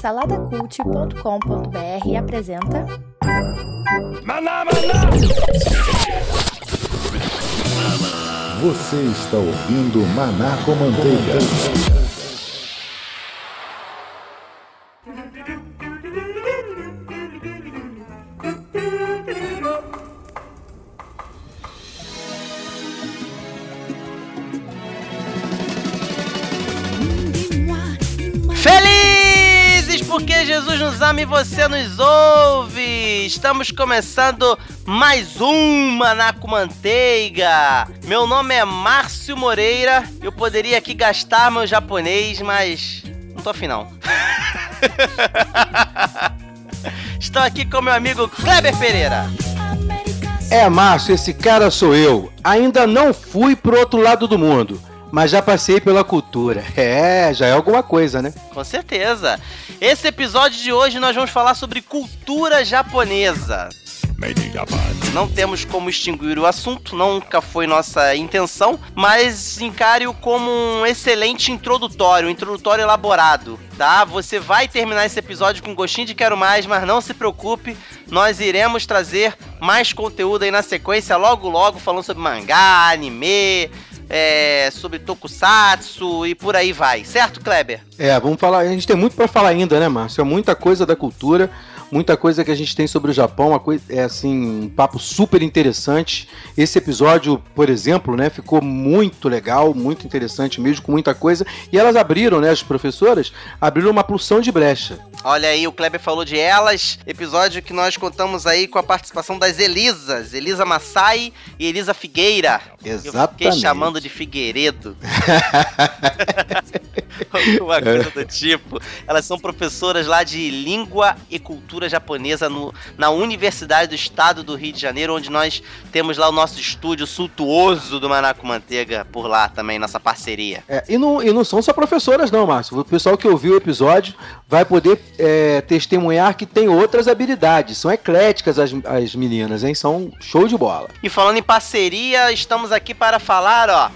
Saladacult.com.br apresenta Maná, maná! Você está ouvindo Maná com Manteiga. E você nos ouve! Estamos começando mais uma na com manteiga. Meu nome é Márcio Moreira. Eu poderia aqui gastar meu japonês, mas não tô afim não. Estou aqui com meu amigo Kleber Pereira. É, Márcio, esse cara sou eu. Ainda não fui pro outro lado do mundo, mas já passei pela cultura. É, já é alguma coisa, né? Com certeza. Esse episódio de hoje nós vamos falar sobre cultura japonesa. Não temos como extinguir o assunto, nunca foi nossa intenção, mas encare-o como um excelente introdutório, um introdutório elaborado, tá? Você vai terminar esse episódio com gostinho de quero mais, mas não se preocupe, nós iremos trazer mais conteúdo aí na sequência, logo logo, falando sobre mangá, anime, é, sobre tokusatsu e por aí vai, certo, Kleber? É, vamos falar. A gente tem muito pra falar ainda, né, Márcio? É muita coisa da cultura, muita coisa que a gente tem sobre o Japão, coisa, é assim, um papo super interessante. Esse episódio, por exemplo, né, ficou muito legal, muito interessante mesmo, com muita coisa. E elas abriram, né, as professoras, abriram uma pulsão de brecha. Olha aí, o Kleber falou de elas, episódio que nós contamos aí com a participação das Elisas, Elisa Massai e Elisa Figueira. Eu fiquei Exatamente. chamando de Figueiredo. Alguma coisa do tipo. Elas são professoras lá de língua e cultura japonesa no- na Universidade do Estado do Rio de Janeiro, onde nós temos lá o nosso estúdio suntuoso do Manaco Manteiga por lá também, nossa parceria. É, e, não, e não são só professoras, não, Márcio. O pessoal que ouviu o episódio vai poder é, testemunhar que tem outras habilidades. São ecléticas as, as meninas, hein? São show de bola. E falando em parceria, estamos aqui para falar, ó.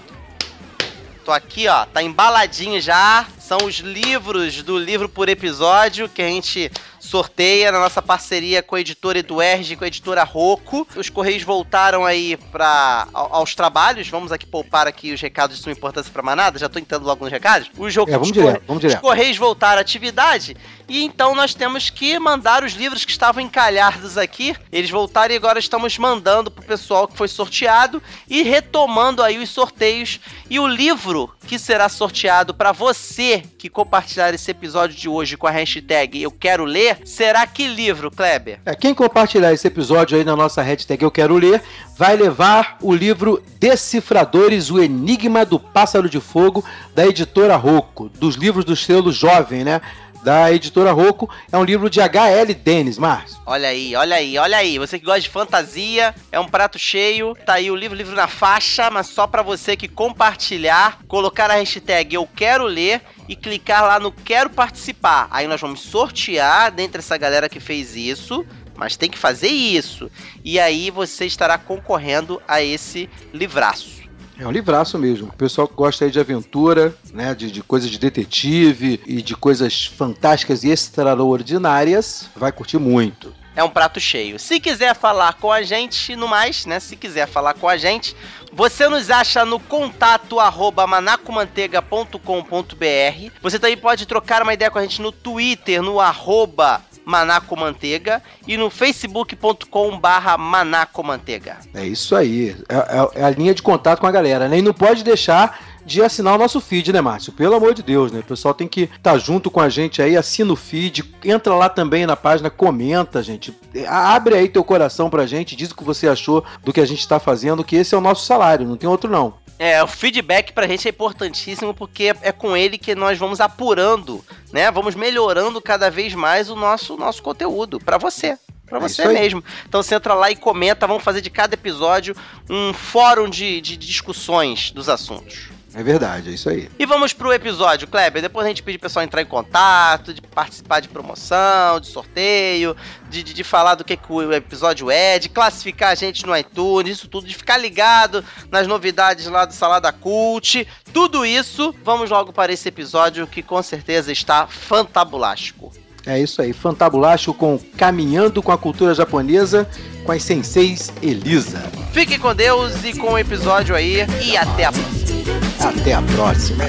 Tô aqui, ó, tá embaladinho já. São os livros do livro por episódio que a gente sorteia na nossa parceria com a editora Eduerge e com a editora Rocco. Os Correios voltaram aí para aos trabalhos. Vamos aqui poupar aqui os recados de sua importância para manada. Já tô entrando logo nos recados. Os, É, vamos os direto, vamos os direto. Correios voltaram à atividade e então nós temos que mandar os livros que estavam encalhados aqui. Eles voltaram e agora estamos mandando pro pessoal que foi sorteado e retomando aí os sorteios. E o livro que será sorteado para você que compartilhar esse episódio de hoje com a hashtag Eu Quero Ler será que livro, Kleber? É, quem compartilhar esse episódio aí na nossa hashtag Eu Quero Ler vai levar o livro Decifradores, o Enigma do Pássaro de Fogo, da editora Rocco, dos livros do selo Jovem, né? Da editora Rocco. É um livro de H.L. Dennis, Márcio. Olha aí, olha aí, olha aí. Você que gosta de fantasia, é um prato cheio. Tá aí o livro, livro na faixa, mas só pra você que compartilhar, colocar a hashtag Eu Quero Ler e clicar lá no Quero Participar. Aí nós vamos sortear dentre essa galera que fez isso. Mas tem que fazer isso. E aí você estará concorrendo a esse livraço. É um livraço mesmo. O pessoal que gosta aí de aventura, né? De, de coisas de detetive e de coisas fantásticas e extraordinárias, vai curtir muito. é um prato cheio. Se quiser falar com a gente, no mais, né? Se quiser falar com a gente, você nos acha no contato arroba manacomanteiga.com.br. Você também pode trocar uma ideia com a gente no Twitter, no arroba manacomanteiga e no facebook.com barra manacomanteiga. É isso aí. É, é- é a linha de contato com a galera, né? E não pode deixar de assinar o nosso feed, né, Márcio? Pelo amor de Deus, né? O pessoal tem que estar junto com a gente aí, assina o feed, entra lá também na página, comenta, gente. Abre aí teu coração pra gente, diz o que você achou do que a gente tá fazendo, que esse é o nosso salário, não tem outro não. É, o feedback pra gente é importantíssimo porque é com ele que nós vamos apurando, né? Vamos melhorando cada vez mais o nosso, nosso conteúdo pra você. Pra É você aí. mesmo. Então você entra lá e comenta, vamos fazer de cada episódio um fórum de, de discussões dos assuntos. É verdade, é isso aí. E vamos pro episódio, Kleber. Depois a gente pede o pessoal entrar em contato, de participar de promoção, de sorteio, de, de, de falar do que, que o episódio é, de classificar a gente no iTunes, isso tudo, de ficar ligado nas novidades lá do Salada Cult. tudo isso, vamos logo para esse episódio que com certeza está fantabulástico. É isso aí, fantabulástico com Caminhando com a Cultura Japonesa, com as senseis Elisa. Fique com Deus e com o episódio aí, e até a próxima. Até a próxima.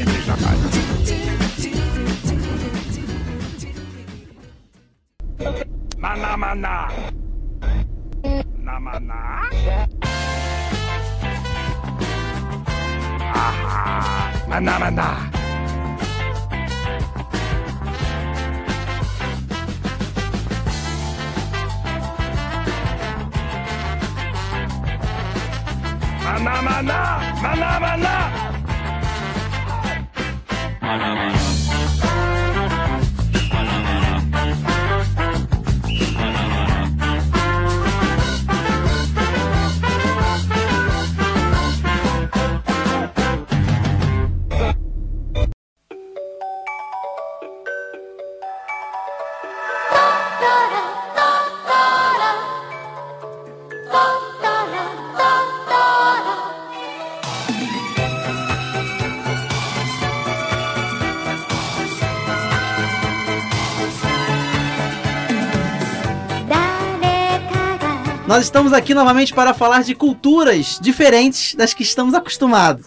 Maná, maná. Na maná. Ahá. Maná, maná. Maná, maná. Maná, maná. Nós estamos aqui novamente para falar de culturas diferentes das que estamos acostumados.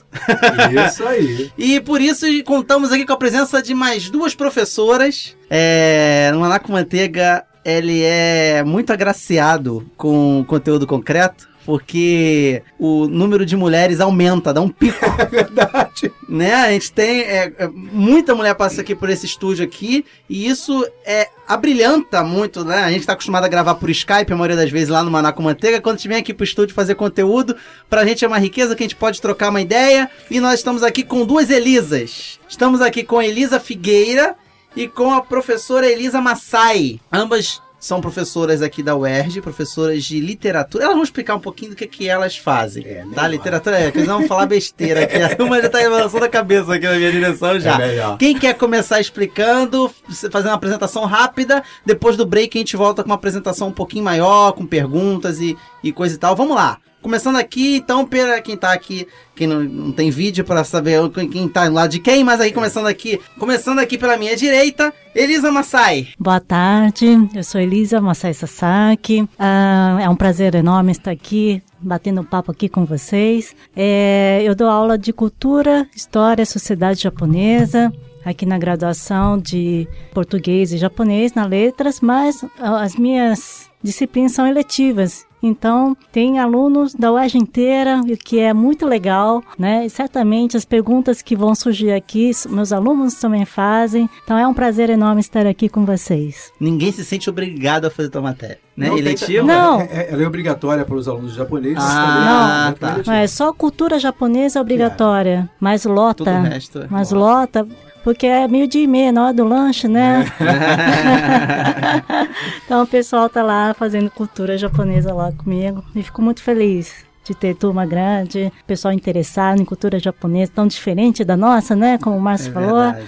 Isso aí. E por isso contamos aqui com a presença de mais duas professoras. É, no Maná com Manteiga, ele é muito agraciado com conteúdo concreto. Porque o número de mulheres aumenta, dá um pico. É verdade. né? A gente tem. é, é, muita mulher passa aqui por esse estúdio aqui. E isso é abrilhanta muito, né? A gente tá acostumado a gravar por Skype, a maioria das vezes lá no Maná com Manteiga. Quando a gente vem aqui pro estúdio fazer conteúdo, pra gente é uma riqueza que a gente pode trocar uma ideia. E nós estamos aqui com duas Elisas. Estamos aqui com a Elisa Figueira e com a professora Elisa Massai. Ambas são professoras aqui da UERJ, professoras de literatura. Elas vão explicar um pouquinho do que, que elas fazem. É, tá? melhor. Literatura é, que eles vão falar besteira aqui. Uma já tá balançando a cabeça aqui na minha direção já. É. Quem quer começar explicando, fazendo uma apresentação rápida, depois do break a gente volta com uma apresentação um pouquinho maior, com perguntas e, e coisa e tal. Vamos lá. Começando aqui, então, para quem tá aqui, quem não, não tem vídeo para saber quem- tá do lado de quem, mas aí começando aqui, começando aqui pela minha direita, Elisa Massai. Boa tarde, eu sou Elisa Masai Sasaki. Ah, é um prazer enorme estar aqui, batendo papo aqui com vocês. É, eu dou aula de cultura, história, sociedade japonesa. Aqui na graduação de português e japonês na letras, mas ah, as minhas disciplinas são eletivas. Então, tem alunos da UERJ inteira, o que é muito legal, né? E certamente as perguntas que vão surgir aqui, meus alunos também fazem. Então, é um prazer enorme estar aqui com vocês. Ninguém se sente obrigado a fazer tua matéria, né? Não Eletivo? Não. É- é- ela é obrigatória para os alunos japoneses. Ah, também- tá. Mas só cultura japonesa é obrigatória, mas lota. é Mas lota, porque é meio dia e meia na hora do lanche, né? então o pessoal tá lá fazendo cultura japonesa lá comigo e fico muito feliz de ter turma grande, pessoal interessado em cultura japonesa, tão diferente da nossa, né? Como o É Márcio falou. verdade.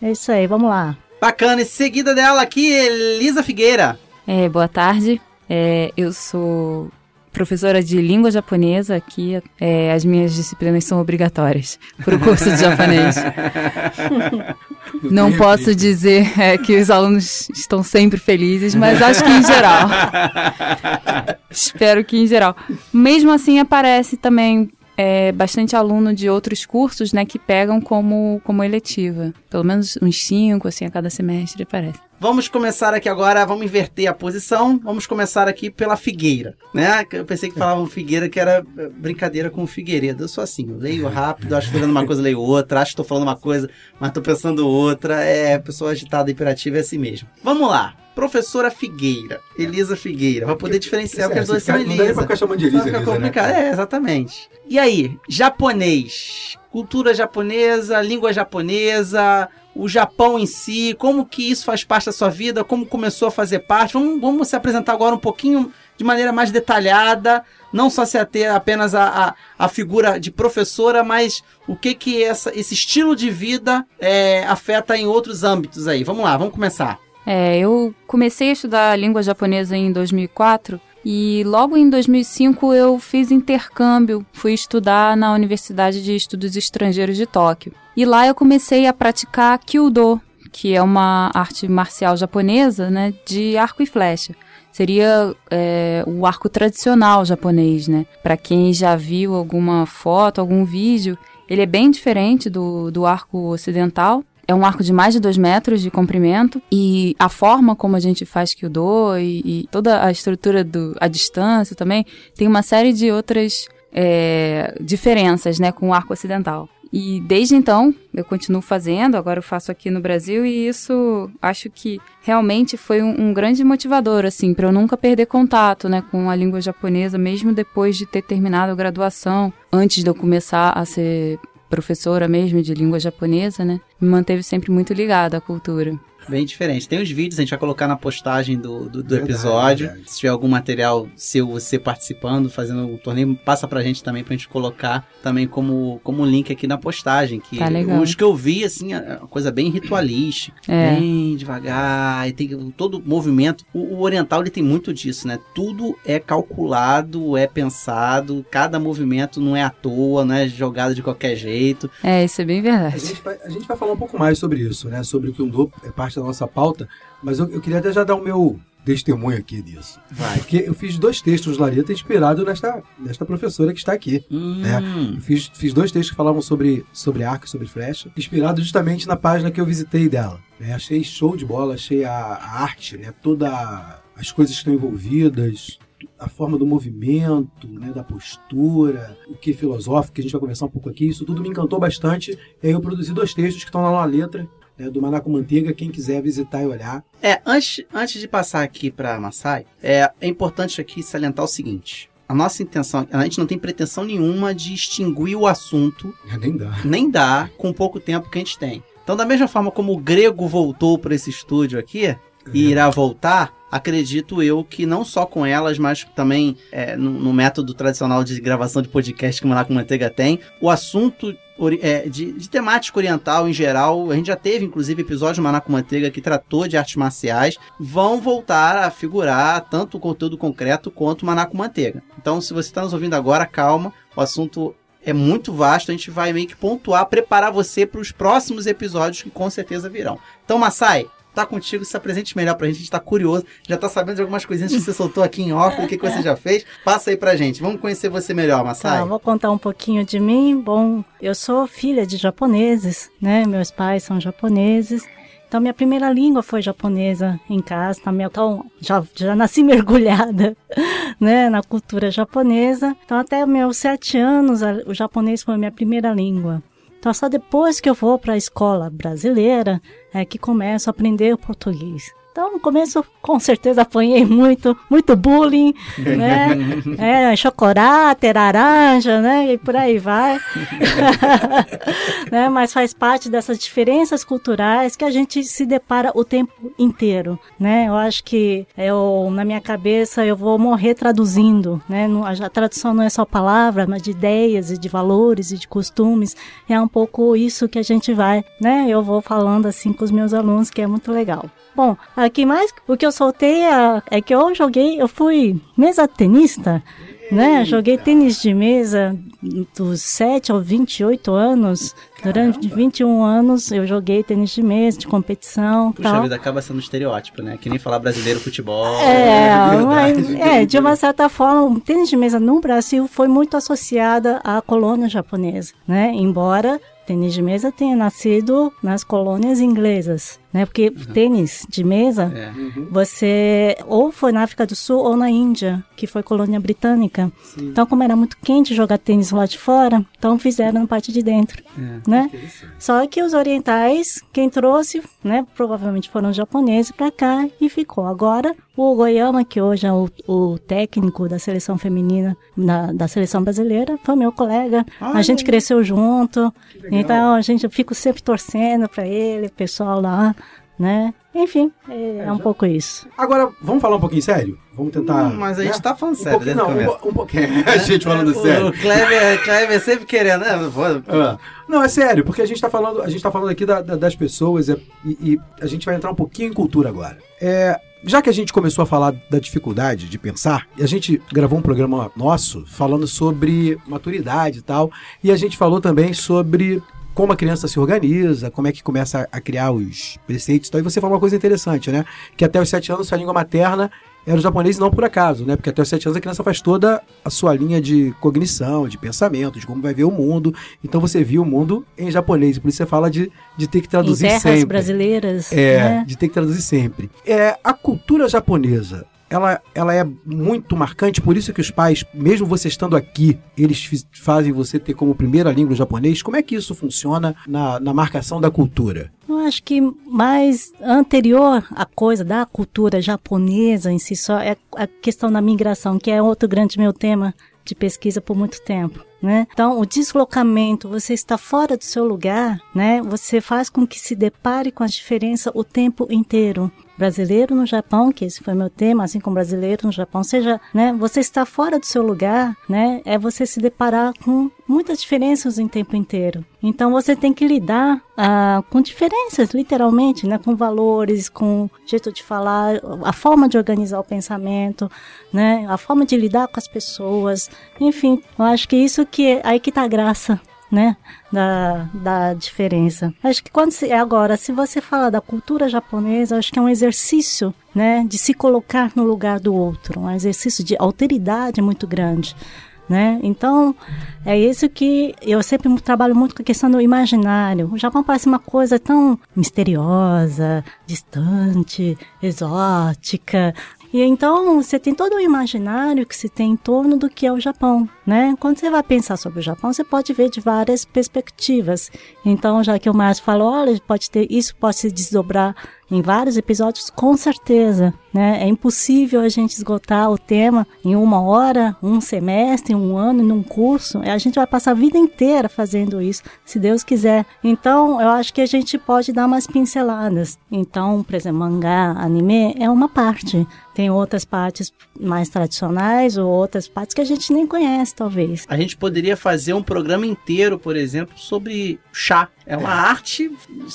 É isso aí, vamos lá. Bacana, e seguida dela aqui, Elisa Figueira. É, boa tarde. É, eu sou professora de língua japonesa aqui. É, as minhas disciplinas são obrigatórias para o curso de japonês. Não posso dizer é, que os alunos estão sempre felizes, mas acho que em geral. Espero que em geral. Mesmo assim, aparece também é, bastante aluno de outros cursos, né, que pegam como, como eletiva. Pelo menos uns cinco, assim, a cada semestre aparece. Vamos começar aqui agora, vamos inverter a posição. Vamos começar aqui pela Figueira, né? Eu pensei que falavam Figueira, que era eh, brincadeira com Figueiredo. Eu sou assim, eu leio rápido, acho que tô lendo uma coisa, leio outra, acho que tô falando uma coisa, mas tô pensando outra. É, pessoa agitada, hiperativa é assim mesmo. Vamos lá. Professora Figueira, Elisa Figueira, vai poder diferenciar porque as duas são Não daria pra Elisa. ficar chamando de Elisa, Elisa, né? complicado. É, exatamente. E aí, japonês, cultura japonesa, língua japonesa, o Japão em si, como que isso faz parte da sua vida, como começou a fazer parte. Vamos, vamos se apresentar agora um pouquinho de maneira mais detalhada, não só se ater apenas a, a, a figura de professora, mas o que que essa, esse estilo de vida é, afeta em outros âmbitos aí. Vamos lá, vamos começar. É, eu comecei a estudar língua japonesa em 2004 E logo em 2005 eu fiz intercâmbio, fui estudar na Universidade de Estudos Estrangeiros de Tóquio. E lá eu comecei a praticar Kyudo, que é uma arte marcial japonesa, né, de arco e flecha. Seria é, o arco tradicional japonês, né? Para quem já viu alguma foto, algum vídeo, ele é bem diferente do, do arco ocidental. É um arco de mais de dois metros de comprimento e a forma como a gente faz Kyudo e, e toda a estrutura do a distância também tem uma série de outras é, diferenças, né, com o arco ocidental. E desde então eu continuo fazendo, agora eu faço aqui no Brasil e isso acho que realmente foi um, um grande motivador, assim, para eu nunca perder contato, né, com a língua japonesa, mesmo depois de ter terminado a graduação, antes de eu começar a ser professora mesmo de língua japonesa, né, me manteve sempre muito ligada à cultura. Bem diferente. Tem os vídeos, a gente vai colocar na postagem do, do, do episódio. Verdade. Se tiver algum material seu, você participando, fazendo o torneio, passa pra gente também pra gente colocar também como, como link aqui na postagem. Que tá legal. Os que eu vi, assim, é uma coisa bem ritualística. É. Bem devagar, e tem todo movimento. O, o, oriental, ele tem muito disso, né? Tudo é calculado, é pensado, cada movimento não é à toa, não é jogado de qualquer jeito. É, isso é bem verdade. A gente vai, a gente vai falar um pouco mais sobre isso, né? Sobre o que um é parte parte da nossa pauta, mas eu, eu queria até já dar o meu testemunho aqui disso. Vai. Porque eu fiz dois textos, Larita, inspirado nesta, nesta professora que está aqui. Hum. Né? fiz, fiz dois textos que falavam sobre, sobre arco e sobre flecha, inspirado justamente na página que eu visitei dela. Né? Achei show de bola, achei a, a arte, né? toda as coisas que estão envolvidas, a forma do movimento, né, da postura, o que é filosófico, que a gente vai conversar um pouco aqui, isso tudo me encantou bastante. E aí eu produzi dois textos que estão lá na letra, é, do Maná com Manteiga, quem quiser visitar e olhar. É, antes, antes de passar aqui para Massai, é, é importante aqui salientar o seguinte. A nossa intenção, a gente não tem pretensão nenhuma de extinguir o assunto. É, nem dá. Nem dá com pouco tempo que a gente tem. Então, da mesma forma como o grego voltou para esse estúdio aqui é. e irá voltar, acredito eu que não só com elas, mas também é, no, no, método tradicional de gravação de podcast que o Maná com Manteiga tem, o assunto de, de, temática oriental em geral. A gente já teve, inclusive, episódio Maná com Manteiga que tratou de artes marciais. Vão voltar a figurar tanto o conteúdo concreto quanto o Maná com Manteiga. Então, se você está nos ouvindo agora, calma. O assunto é muito vasto. A gente vai meio que pontuar, preparar você para os próximos episódios que com certeza virão. Então, Masai, tá contigo, se apresente melhor pra gente, a gente tá curioso, já tá sabendo de algumas coisinhas que você soltou aqui em off, o que, que você já fez. Passa aí pra gente, vamos conhecer você melhor, Masai. Tá, vou contar um pouquinho de mim. Bom, eu sou filha de japoneses, né? Meus pais são japoneses. Então, minha primeira língua foi japonesa em casa, tá? então já, já nasci mergulhada né, na cultura japonesa. Então, até meus sete anos, o japonês foi a minha primeira língua. Então, só depois que eu vou para a escola brasileira é que começo a aprender o português. Então, no começo, com certeza, apanhei muito, muito bullying, né? É, chocolate, laranja, né? E por aí vai. né? Mas faz parte dessas diferenças culturais que a gente se depara o tempo inteiro, né? Eu acho que eu, na minha cabeça, eu vou morrer traduzindo, né? A tradução não é só palavra, mas de ideias e de valores e de costumes. É um pouco isso que a gente vai, né? Eu vou falando assim com os meus alunos, que é muito legal. Bom, aqui mais o que eu soltei é, é que eu joguei, eu fui mesa tenista, né? Joguei tênis de mesa dos 7 aos 28 anos. Durante Caramba. 21 anos eu joguei tênis de mesa, de competição. Puxa tal. vida, acaba sendo um estereótipo, né? Que nem falar brasileiro futebol. É, mas, é, de uma certa forma, o tênis de mesa no Brasil foi muito associada à colônia japonesa, né? Embora tênis de mesa tenha nascido nas colônias inglesas, né? Porque uhum. tênis de mesa, é. uhum. você ou foi na África do Sul ou na Índia, que foi colônia britânica. Sim. Então, como era muito quente jogar tênis lá de fora, então fizeram na parte de dentro, é. né? Só que os orientais, quem trouxe, né? Provavelmente foram os japoneses para cá e ficou. Agora o Goiama, que hoje é o, o técnico da seleção feminina da, da seleção brasileira, foi meu colega. Ai. A gente cresceu junto. Então a gente eu fico sempre torcendo para ele, pessoal lá, né? Enfim, é, é, é um já... pouco isso. Agora, vamos falar um pouquinho sério? Vamos tentar. Hum, mas a gente né? tá falando sério, um não, um, um, pouquinho. a gente falando o, sério. O Kleber, Kleber sempre querendo, né? Ah, não, é sério, porque a gente tá falando, a gente tá falando aqui da, da, das pessoas e, e, a gente vai entrar um pouquinho em cultura agora. É, já que a gente começou a falar da dificuldade de pensar, a gente gravou um programa nosso falando sobre maturidade e tal, e a gente falou também sobre como a criança se organiza, como é que começa a criar os preceitos. Então, e você falou uma coisa interessante, né? Que até os sete anos sua língua materna era o japonês não por acaso, né? Porque até os sete anos a criança faz toda a sua linha de cognição, de pensamento, de como vai ver o mundo. Então você viu o mundo em japonês, por isso você fala de, de ter que traduzir em terras sempre. brasileiras. É, né? de ter que traduzir sempre. É, a cultura japonesa, ela, ela é muito marcante, por isso que os pais, mesmo você estando aqui, eles fazem você ter como primeira língua o japonês. Como é que isso funciona na, na marcação da cultura? Eu acho que mais anterior à coisa da cultura japonesa em si só é a questão da migração, que é outro grande meu tema de pesquisa por muito tempo. Né? Então, o deslocamento, você está fora do seu lugar, né? Você faz com que se depare com as diferenças o tempo inteiro. Brasileiro no Japão, que esse foi meu tema, assim como brasileiro no Japão, seja, né? Você está fora do seu lugar, né? É você se deparar com muitas diferenças em tempo inteiro. Então, você tem que lidar ah, com diferenças, literalmente, né? Com valores, com jeito de falar, a forma de organizar o pensamento, né? A forma de lidar com as pessoas, enfim, eu acho que isso que aí que tá a graça, né? Da, da diferença. Acho que quando se, agora, se você falar da cultura japonesa, acho que é um exercício, né? De se colocar no lugar do outro, um exercício de alteridade muito grande. Né? Então, é isso que eu sempre trabalho muito com a questão do imaginário. O Japão parece uma coisa tão misteriosa, distante, exótica. E então você tem todo o imaginário que se tem em torno do que é o Japão, né? Quando você vai pensar sobre o Japão, você pode ver de várias perspectivas. Então, já que o Márcio falou, olha, pode ter isso pode se desdobrar em vários episódios, com certeza, né? É impossível a gente esgotar o tema em uma hora, um semestre, um ano, num curso. A gente vai passar a vida inteira fazendo isso, se Deus quiser. Então, eu acho que a gente pode dar umas pinceladas. Então, por exemplo, mangá, anime é uma parte. Tem outras partes mais tradicionais ou outras partes que a gente nem conhece, talvez. A gente poderia fazer um programa inteiro, por exemplo, sobre chá. É uma arte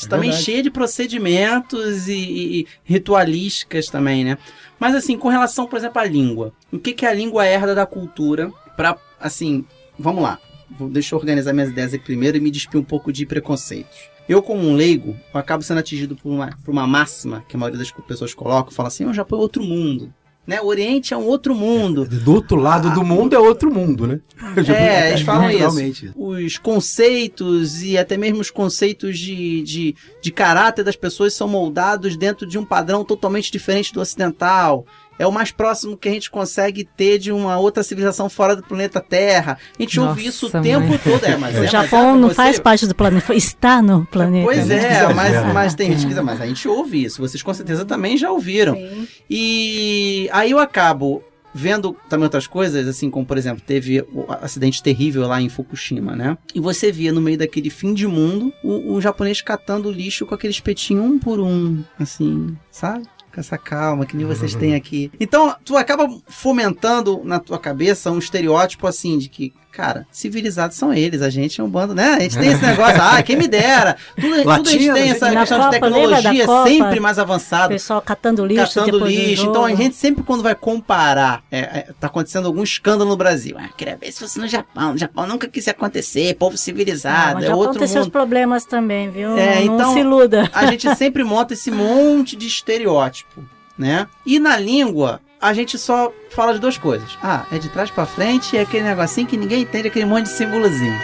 também verdade. cheia de procedimentos e, e- e ritualísticas também, né? Mas assim, com relação, por exemplo, à língua. O que, que a língua herda da cultura pra, assim, vamos lá. Vou, deixa eu organizar minhas ideias aqui primeiro e me despir um pouco de preconceitos. Eu, como um leigo, acabo sendo atingido por uma, por uma máxima que a maioria das pessoas colocam, fala assim, o Japão é outro mundo. Né? O Oriente é um outro mundo. Do outro lado do mundo é outro mundo, né? É, eles falam isso. Realmente. Os conceitos e até mesmo os conceitos de, de, de caráter das pessoas são moldados dentro de um padrão totalmente diferente do ocidental. É o mais próximo que a gente consegue ter de uma outra civilização fora do planeta Terra. A gente ouve Nossa, isso o mãe. tempo todo. É, mas é, o mas Japão é, não faz parte do planeta, está no planeta. Pois né? é, mas, mas tem gente que diz, mas a gente ouve isso. Vocês com certeza também já ouviram. E aí eu acabo vendo também outras coisas, assim como, por exemplo, teve o acidente terrível lá em Fukushima, né? E você via no meio daquele fim de mundo o, o japonês catando lixo com aquele espetinho um por um, assim, sabe? Com essa calma que nem vocês têm aqui. Então, tu acaba fomentando na tua cabeça um estereótipo assim de que, cara, civilizados são eles, a gente é um bando, né? A gente tem esse negócio, ah, quem me dera. Tudo, tudo a gente tem essa questão de Copa, da tecnologia Copa? sempre mais O avançada pessoal catando lixo catando lixo. Então a gente sempre quando vai comparar, é, é, tá acontecendo algum escândalo no Brasil. Ah, queria ver se fosse no Japão. No Japão nunca quis acontecer, povo civilizado, mas é Japão outro tem seus mundo. problemas também, viu? É, não então- se iluda. A gente sempre monta esse monte de estereótipo, né? E na língua, a gente só fala de duas coisas. Ah, é de trás pra frente, é aquele negocinho que ninguém entende, aquele monte de símbolozinho.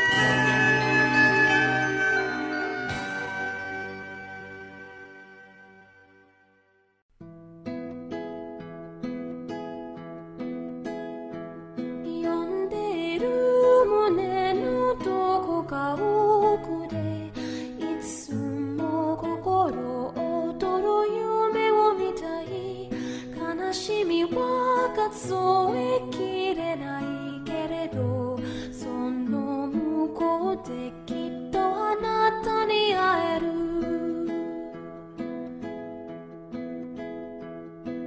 数えきれないけれどその向こうできっとあなたに会える。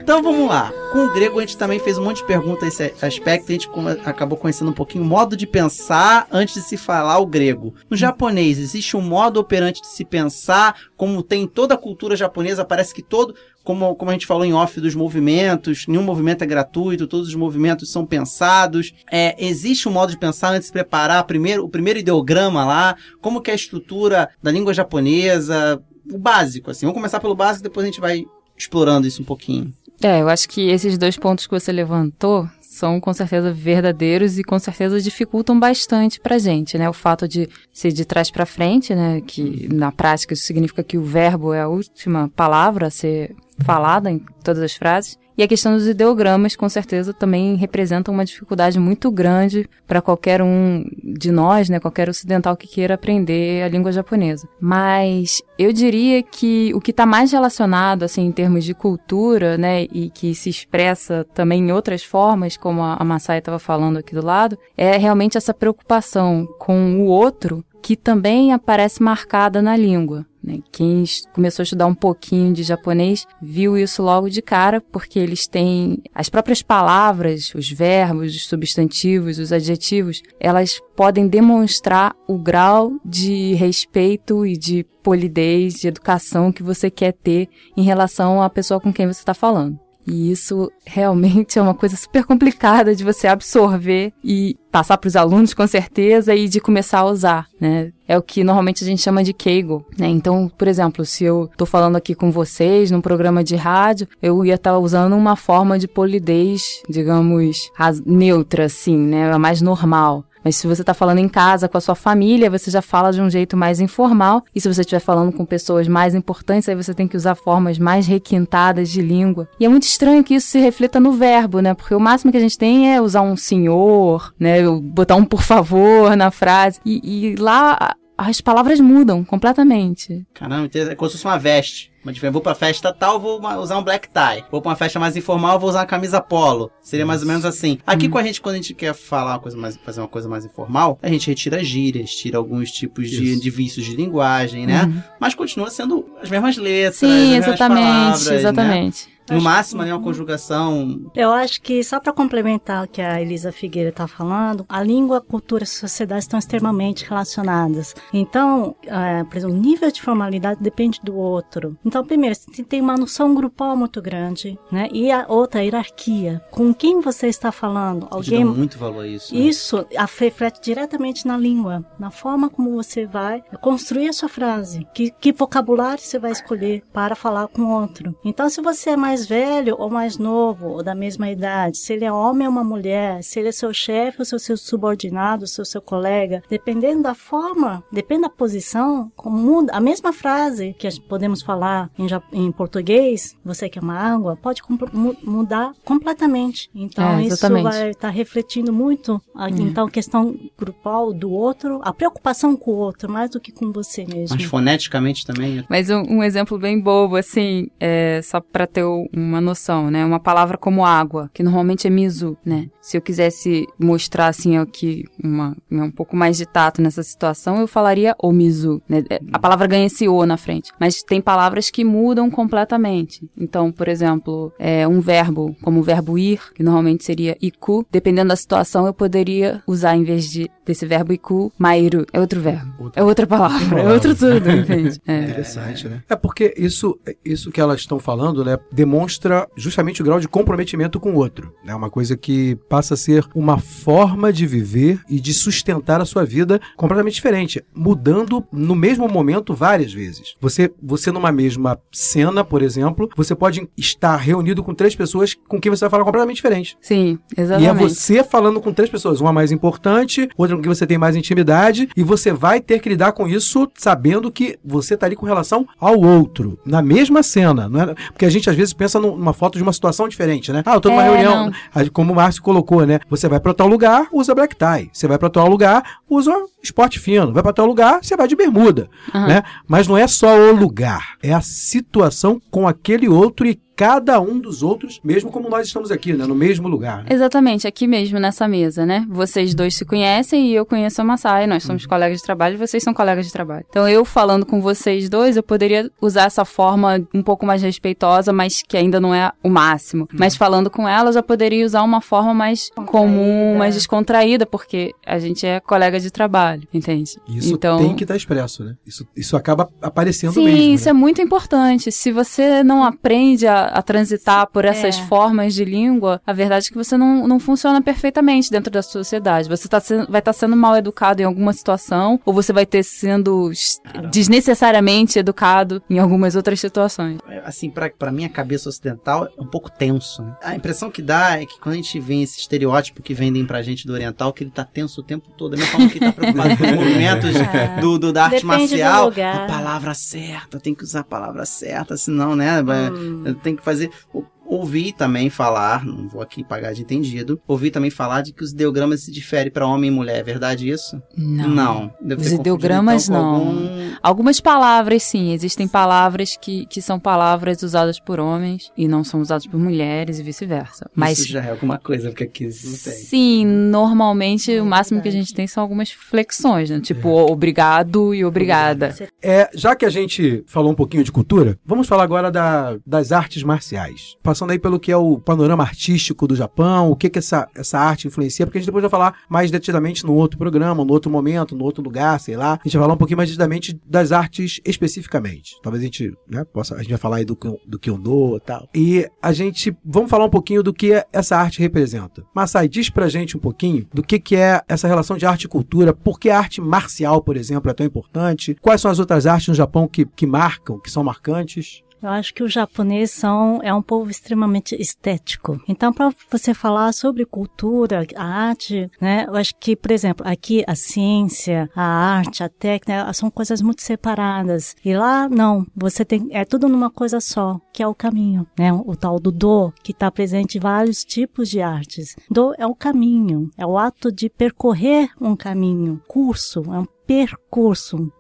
どうも。あ com o grego a gente também fez um monte de perguntas a esse aspecto, a gente acabou conhecendo um pouquinho o modo de pensar antes de se falar o grego. No japonês, existe um modo operante de se pensar, como tem em toda a cultura japonesa, parece que todo, como, como a gente falou em off dos movimentos, nenhum movimento é gratuito, todos os movimentos são pensados. É, existe um modo de pensar antes de se preparar primeiro, o primeiro ideograma lá, como que é a estrutura da língua japonesa, o básico, assim. Vamos começar pelo básico, depois a gente vai explorando isso um pouquinho. É, eu acho que esses dois pontos que você levantou são com certeza verdadeiros e com certeza dificultam bastante pra gente, né? O fato de ser de trás pra frente, né? Que na prática isso significa que o verbo é a última palavra a ser falada em todas as frases. E a questão dos ideogramas, com certeza, também representa uma dificuldade muito grande para qualquer um de nós, né, qualquer ocidental que queira aprender a língua japonesa. Mas eu diria que o que está mais relacionado, assim, em termos de cultura, né, e que se expressa também em outras formas, como a Masai estava falando aqui do lado, é realmente essa preocupação com o outro que também aparece marcada na língua. Né? Quem começou a estudar um pouquinho de japonês viu isso logo de cara, porque eles têm as próprias palavras, os verbos, os substantivos, os adjetivos, elas podem demonstrar o grau de respeito e de polidez, de educação que você quer ter em relação à pessoa com quem você está falando. E isso realmente é uma coisa super complicada de você absorver e passar para os alunos com certeza e de começar a usar, né? É o que normalmente a gente chama de Keigo, né? Então, por exemplo, se eu tô falando aqui com vocês num programa de rádio, eu ia estar usando uma forma de polidez, digamos, neutra, assim, né? A mais normal. Mas se você está falando em casa com a sua família, você já fala de um jeito mais informal. E se você estiver falando com pessoas mais importantes, aí você tem que usar formas mais requintadas de língua. E é muito estranho que isso se reflita no verbo, né? Porque o máximo que a gente tem é usar um senhor, né? Botar um por favor na frase. E, e lá as palavras mudam completamente. Caramba, é como se fosse uma veste. Uma diferença. Vou pra festa tal, vou usar um black tie. Vou pra uma festa mais informal, vou usar uma camisa polo. Seria mais ou menos assim. Aqui com a gente, quando a gente quer falar uma coisa mais, fazer uma coisa mais informal, a gente retira gírias, tira alguns tipos de, de vícios de linguagem, né? Uhum. Mas continua sendo as mesmas letras, as Sim, mesmas exatamente, palavras, né? No máximo, né, uma conjugação. Eu acho que, só para complementar o que a Elisa Figueira está falando, a língua, a cultura e a sociedade estão extremamente relacionadas. Então, é, por exemplo, o nível de formalidade depende do outro. Então, primeiro, você tem uma noção grupal muito grande, né? E a outra, a hierarquia. Com quem você está falando? Alguém dá muito valor a isso. né? isso reflete diretamente na língua, na forma como você vai construir a sua frase, que, que vocabulário você vai escolher para falar com o outro. Então, se você é mais velho ou mais novo, ou da mesma idade, se ele é homem ou uma mulher, se ele é seu chefe ou seu, seu subordinado, seu, seu colega, dependendo da forma, depende da posição, muda. A mesma frase que podemos falar em, em português, você quer uma água, pode mu- mudar completamente. Então, É, isso vai está refletindo muito a então, questão grupal do outro, a preocupação com o outro, mais do que com você mesmo. Mas foneticamente também. Mas um, um exemplo bem bobo, assim, é, só pra ter o- uma noção, né? Uma palavra como água, que normalmente é mizu, né? Se eu quisesse mostrar, assim, ó, que uma, um pouco mais de tato nessa situação, eu falaria o mizu, né? É, A palavra ganha esse o na frente. Mas tem palavras que mudam completamente. Então, por exemplo, é, um verbo, como o verbo ir, que normalmente seria iku, dependendo da situação, eu poderia usar, em vez de, desse verbo iku, mairu. É outro verbo. É outra palavra. É outro tudo, entende? É. Interessante, né? É porque isso, isso que elas estão falando, né, demonstra justamente o grau de comprometimento com o outro. É uma coisa que passa a ser uma forma de viver e de sustentar a sua vida completamente diferente, mudando no mesmo momento várias vezes. Você, você numa mesma cena, por exemplo, você pode estar reunido com três pessoas com quem você vai falar completamente diferente. Sim, E é exatamente. você falando com três pessoas, uma mais importante, outra com quem você tem mais intimidade, e você vai ter que lidar com isso sabendo que você está ali com relação ao outro, na mesma cena, não é? Porque a gente às vezes pensa num- numa foto de uma situação diferente, né? Ah, eu tô numa É, reunião, não. Como o Márcio colocou, né? Você vai para tal lugar, usa black tie. Você vai para tal lugar, usa esporte fino. Vai para tal lugar, você vai de bermuda, Aham. né? Mas não é só o lugar, é a situação com aquele outro e cada um dos outros, mesmo como nós estamos aqui, né? No mesmo lugar. né? Exatamente, aqui mesmo nessa mesa, né? Vocês dois se conhecem e eu conheço a Massai, nós somos colegas de trabalho e vocês são colegas de trabalho. Então eu falando com vocês dois, eu poderia usar essa forma um pouco mais respeitosa, mas que ainda não é o máximo. Mas falando com ela, eu já poderia usar uma forma mais comum, mais descontraída, porque a gente é colega de trabalho, entende? Isso então, tem que estar expresso, né? Isso, isso acaba aparecendo Sim, mesmo. isso né? é muito importante. Se você não aprende a, a transitar por essas É. formas de língua, a verdade é que você não, não funciona perfeitamente dentro da sociedade. Você tá sendo- vai estar sendo mal educado em alguma situação, ou você vai ter sendo s- desnecessariamente educado em algumas outras situações. assim, pra, pra minha cabeça ocidental, é um pouco tenso. né? A impressão que dá é que quando a gente vê esse estereótipo que vendem pra gente do oriental, que ele tá tenso o tempo todo. Da mesma forma que ele tá preocupado com os movimentos É. do, do- da arte Depende do marcial. lugar. A palavra certa, tem que usar a palavra certa, senão, né? Hum. Tem que fazer. Ouvi também falar, não vou aqui pagar de entendido, ouvi também falar de que os ideogramas se diferem pra homem e mulher. É verdade isso? Não. Devo Os ideogramas, então, não. algum- Algumas palavras, sim. Existem palavras que, que são palavras usadas por homens e não são usadas por mulheres e vice-versa. Mas Isso já é alguma coisa, porque aqui não tem. Sim, normalmente o máximo que a gente tem são algumas flexões, né? Tipo, obrigado e obrigada. É, já que a gente falou um pouquinho de cultura, vamos falar agora da- das artes marciais. Passando aí pelo que é o panorama artístico do Japão, o que que essa, essa arte influencia, porque a gente depois vai falar mais detidamente no outro programa, no outro momento, no outro lugar, sei lá. A gente vai falar um pouquinho mais detidamente das artes especificamente. Talvez a gente, né, possa, a gente vai falar aí do, do Kyondo e tal. E a gente, vamos falar um pouquinho do que essa arte representa. Masai, diz pra gente um pouquinho do que que é essa relação de arte e cultura, por que a arte marcial, por exemplo, é tão importante, quais são as outras artes no Japão que, que marcam, que são marcantes. Eu acho que os japoneses são é um povo extremamente estético. Então, para você falar sobre cultura, a arte, né? Eu acho que, por exemplo, aqui a ciência, a arte, a técnica são coisas muito separadas. E lá não, você tem é tudo numa coisa só, que é o caminho, né? O tal do do, que está presente em vários tipos de artes. Do é o caminho, é o ato de percorrer um caminho, curso, é um percurso,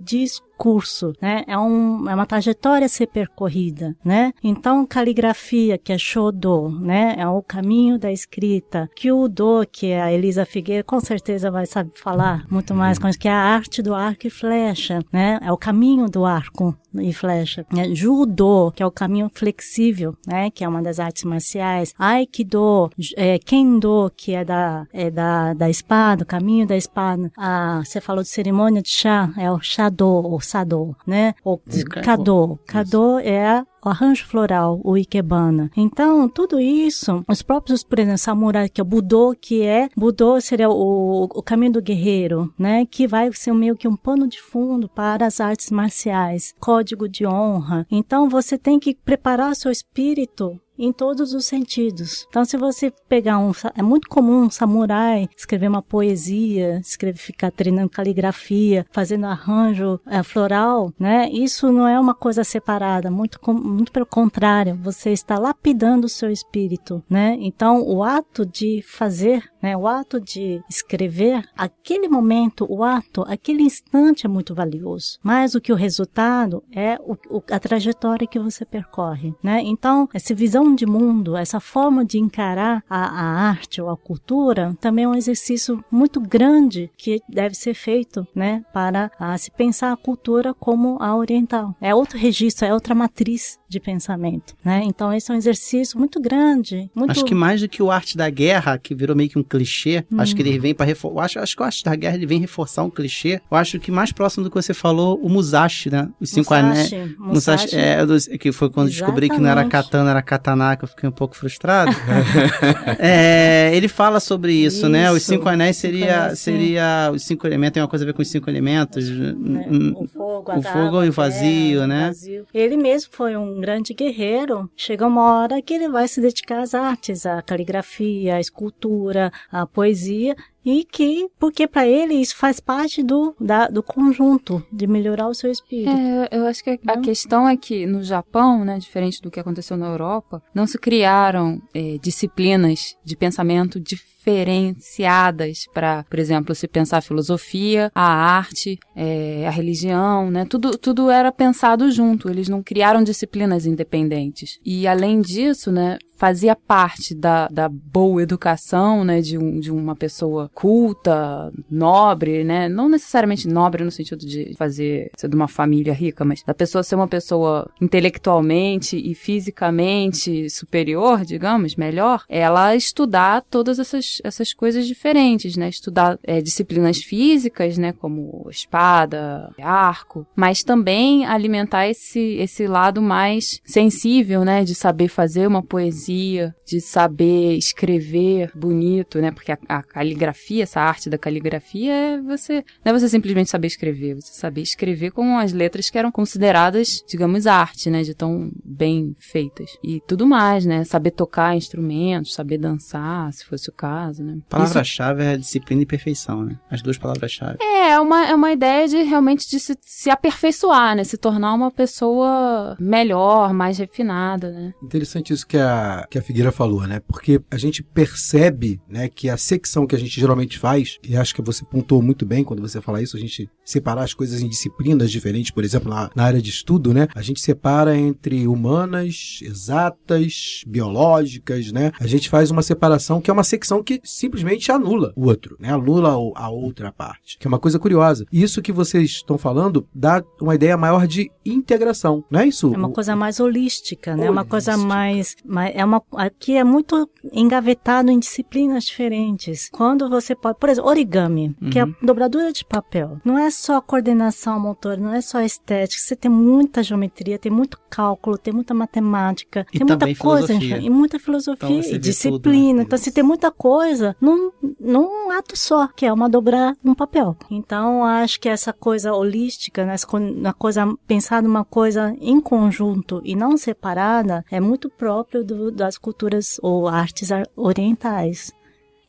discurso, né? É, um, é uma trajetória a ser percorrida, né? Então, caligrafia, que é Shodo, né? É o caminho da escrita. Kyudo, que é a Elisa Figueira, com certeza vai saber falar muito mais com isso, que é a arte do arco e flecha, né? É o caminho do arco e flecha. né? Judo, que é o caminho flexível, né? Que é uma das artes marciais. Aikido, é, Kendo, que é da, é da, da espada, o caminho da espada. Ah, você falou de cerimônia de chá, é o Shado, ou Sado, né? O Kado. Kado é o arranjo floral, o ikebana. Então, tudo isso, os próprios, por exemplo, samurai, que é o Budô, que é, Budô seria o, o caminho do guerreiro, né? Que vai ser meio que um pano de fundo para as artes marciais, código de honra. Então, você tem que preparar seu espírito em todos os sentidos. Então, se você pegar um, é muito comum um samurai escrever uma poesia, escrever, ficar treinando caligrafia, fazendo arranjo é, floral, né? Isso não é uma coisa separada, muito, muito pelo contrário, você está lapidando o seu espírito, né? Então, o ato de fazer, né? O ato de escrever, aquele momento, o ato, aquele instante é muito valioso. Mais do que o resultado é o, o- a trajetória que você percorre, né? Então, essa visão de mundo, essa forma de encarar a, a arte ou a cultura, também é um exercício muito grande que deve ser feito, né? Para ah, se pensar a cultura como a oriental. É outro registro, é outra matriz de pensamento, né? Então, esse é um exercício muito grande, muito Acho que mais do que o arte da guerra, que virou meio que um clichê, acho que Hum. ele vem para reforçar. Acho, acho que o arte da guerra ele vem reforçar um clichê. Eu acho que mais próximo do que você falou, o Musashi, né? Os cinco anéis. Musashi, Musashi, é, que foi quando descobri que não era Exatamente. katana, era katana, que eu fiquei um pouco frustrado. É, ele fala sobre isso, né? Os Isso. cinco anéis seria, sim. seria os cinco elementos, tem uma coisa a ver com os cinco elementos. né? Hum, O fogo, a o fogo e o vazio, o né? vazio. Ele mesmo foi um grande guerreiro. Chega uma hora que ele vai se dedicar às artes, à caligrafia, à escultura, à poesia. E que, porque para ele isso faz parte do, da- do conjunto, de melhorar o seu espírito. É, eu acho que a- a Não? questão é que no Japão, né, diferente do que aconteceu na Europa, não se criaram é, disciplinas de pensamento diferenciadas para, por exemplo, se pensar a filosofia, a arte, é, a religião, né? Tudo, tudo era pensado junto. Eles não criaram disciplinas independentes. E além disso, né? fazia parte da, da boa educação, né, de, um, de uma pessoa culta, nobre, né, não necessariamente nobre no sentido de fazer ser de uma família rica, mas da pessoa ser uma pessoa intelectualmente e fisicamente superior, digamos, melhor, ela estudar todas essas, essas coisas diferentes, né, estudar é, disciplinas físicas, né, como espada, arco, mas também alimentar esse, esse lado mais sensível, né, de saber fazer uma poesia de saber escrever bonito, né? Porque a, a, caligrafia, essa arte da caligrafia é você, não é você simplesmente saber escrever, você saber escrever com as letras que eram consideradas, digamos, arte, né? De tão bem feitas. E tudo mais, né? Saber tocar instrumentos, saber dançar, se fosse o caso, né? Palavra-chave é disciplina e perfeição, né? As duas palavras-chave. É, é uma, é uma ideia de realmente de se, se aperfeiçoar, né? Se tornar uma pessoa melhor, mais refinada, né? Interessante isso que a que a Figueira falou, né? Porque a gente percebe, né, que a secção que a gente geralmente faz, e acho que você pontuou muito bem quando você fala isso, a gente separar as coisas em disciplinas diferentes, por exemplo, na, na área de estudo, né? A gente separa entre humanas, exatas, biológicas, né? A gente faz uma separação que é uma secção que simplesmente anula o outro, né? Anula a outra parte, que é uma coisa curiosa. Isso que vocês estão falando dá uma ideia maior de integração, não é isso? É uma coisa mais holística, né? É uma coisa mais, mais é uma, aqui é muito engavetado em disciplinas diferentes. Quando você pode, por exemplo, origami, uhum. que é a uhum. dobradura de papel. Não é só coordenação motor, não é só estética. Você tem muita geometria, tem muito cálculo, tem muita matemática, e tem muita coisa, filosofia. e muita filosofia então, e disciplina. Tudo, né? Então, se tem muita coisa num, num ato só, que é uma dobrar um papel. Então, acho que essa coisa holística, né, na coisa pensar numa coisa em conjunto e não separada, é muito próprio do, das culturas ou artes orientais.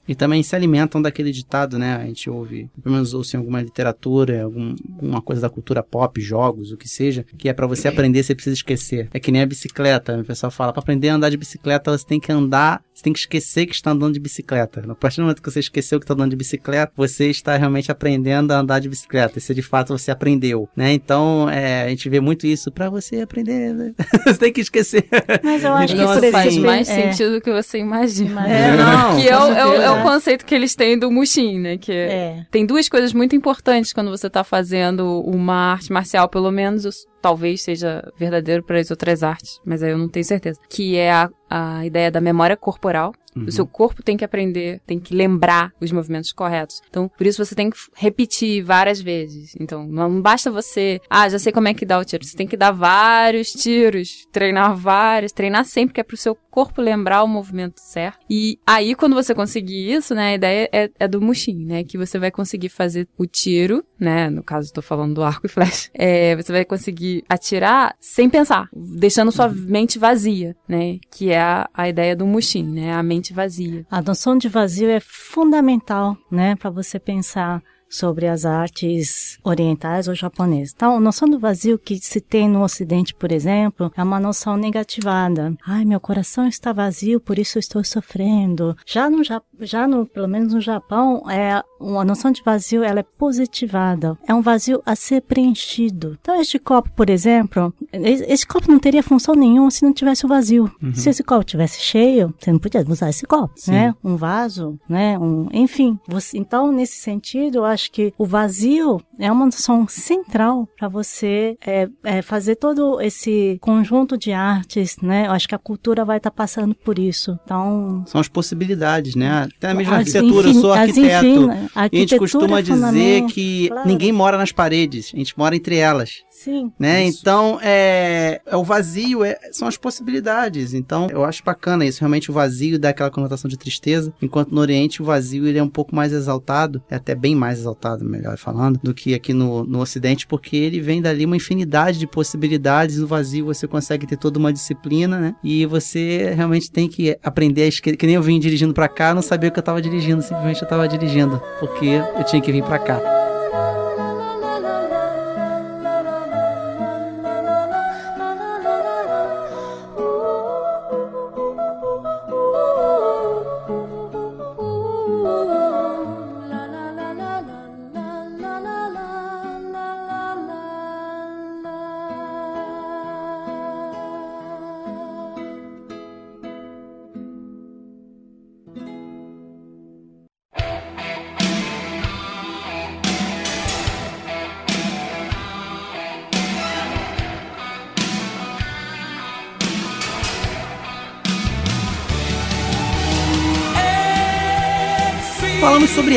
E também se alimentam daquele ditado, né? A gente ouve, pelo menos ouve em alguma literatura, algum, alguma coisa da cultura pop, jogos, o que seja, que é para você aprender, você precisa esquecer. É que nem a bicicleta. O pessoal fala, para aprender a andar de bicicleta, você tem que andar, você tem que esquecer que está andando de bicicleta. A partir do momento que você esqueceu que está andando de bicicleta, você está realmente aprendendo a andar de bicicleta. Isso de fato você aprendeu, né? Então, é, a gente vê muito isso. Para você aprender, né? você tem que esquecer. Mas eu acho então, que isso faz mais é. sentido do que você imagina. É, não, que é, é, é o conceito que eles têm do Mushin, né? Que é. tem duas coisas muito importantes quando você está fazendo uma arte marcial, pelo menos talvez seja verdadeiro para as outras artes, mas aí eu não tenho certeza. Que é a, a ideia da memória corporal, Uhum. O seu corpo tem que aprender, tem que lembrar os movimentos corretos. Então, por isso você tem que repetir várias vezes. Então, não basta você, ah, já sei como é que dá o tiro. Você tem que dar vários tiros, treinar vários, treinar sempre, que é pro seu corpo lembrar o movimento certo. E aí, quando você conseguir isso, né, a ideia é, é do Mushin, né, que você vai conseguir fazer o tiro, né, no caso, estou falando do arco e flecha, é, você vai conseguir atirar sem pensar, deixando sua mente vazia, né, que é a, a ideia do Mushin, né, a mente vazia. A noção de vazio é fundamental, né, para você pensar sobre as artes orientais ou japonesas. Então, a noção do vazio que se tem no Ocidente, por exemplo, é uma noção negativada. Ai, meu coração está vazio, por isso estou sofrendo. Já no, já no, pelo menos no Japão, é a noção de vazio ela é positivada. É um vazio a ser preenchido. Então, este copo, por exemplo, esse copo não teria função nenhuma se não tivesse o vazio. Uhum. Se esse copo tivesse cheio, você não podia usar esse copo, Sim. né? Um vaso, né? Um, enfim. Você, então, nesse sentido, eu acho que o vazio é uma noção central para você é, é, fazer todo esse conjunto de artes, né? Eu acho que a cultura vai estar tá passando por isso. Então são as possibilidades, né? Até a mesma arquitetura. eu sou arquiteto. A, a gente costuma é dizer que claro. ninguém mora nas paredes, a gente mora entre elas. Sim. Né? Então, é, é o vazio é, são as possibilidades. Então, eu acho bacana isso. Realmente, o vazio dá aquela conotação de tristeza, enquanto no Oriente o vazio ele é um pouco mais exaltado, é até bem mais exaltado, melhor falando, do que aqui no, no Ocidente, porque ele vem dali uma infinidade de possibilidades. No vazio você consegue ter toda uma disciplina, né? E você realmente tem que aprender a esquerda. Que nem eu vim dirigindo para cá, não sabia o que eu tava dirigindo, simplesmente eu tava dirigindo, porque eu tinha que vir para cá.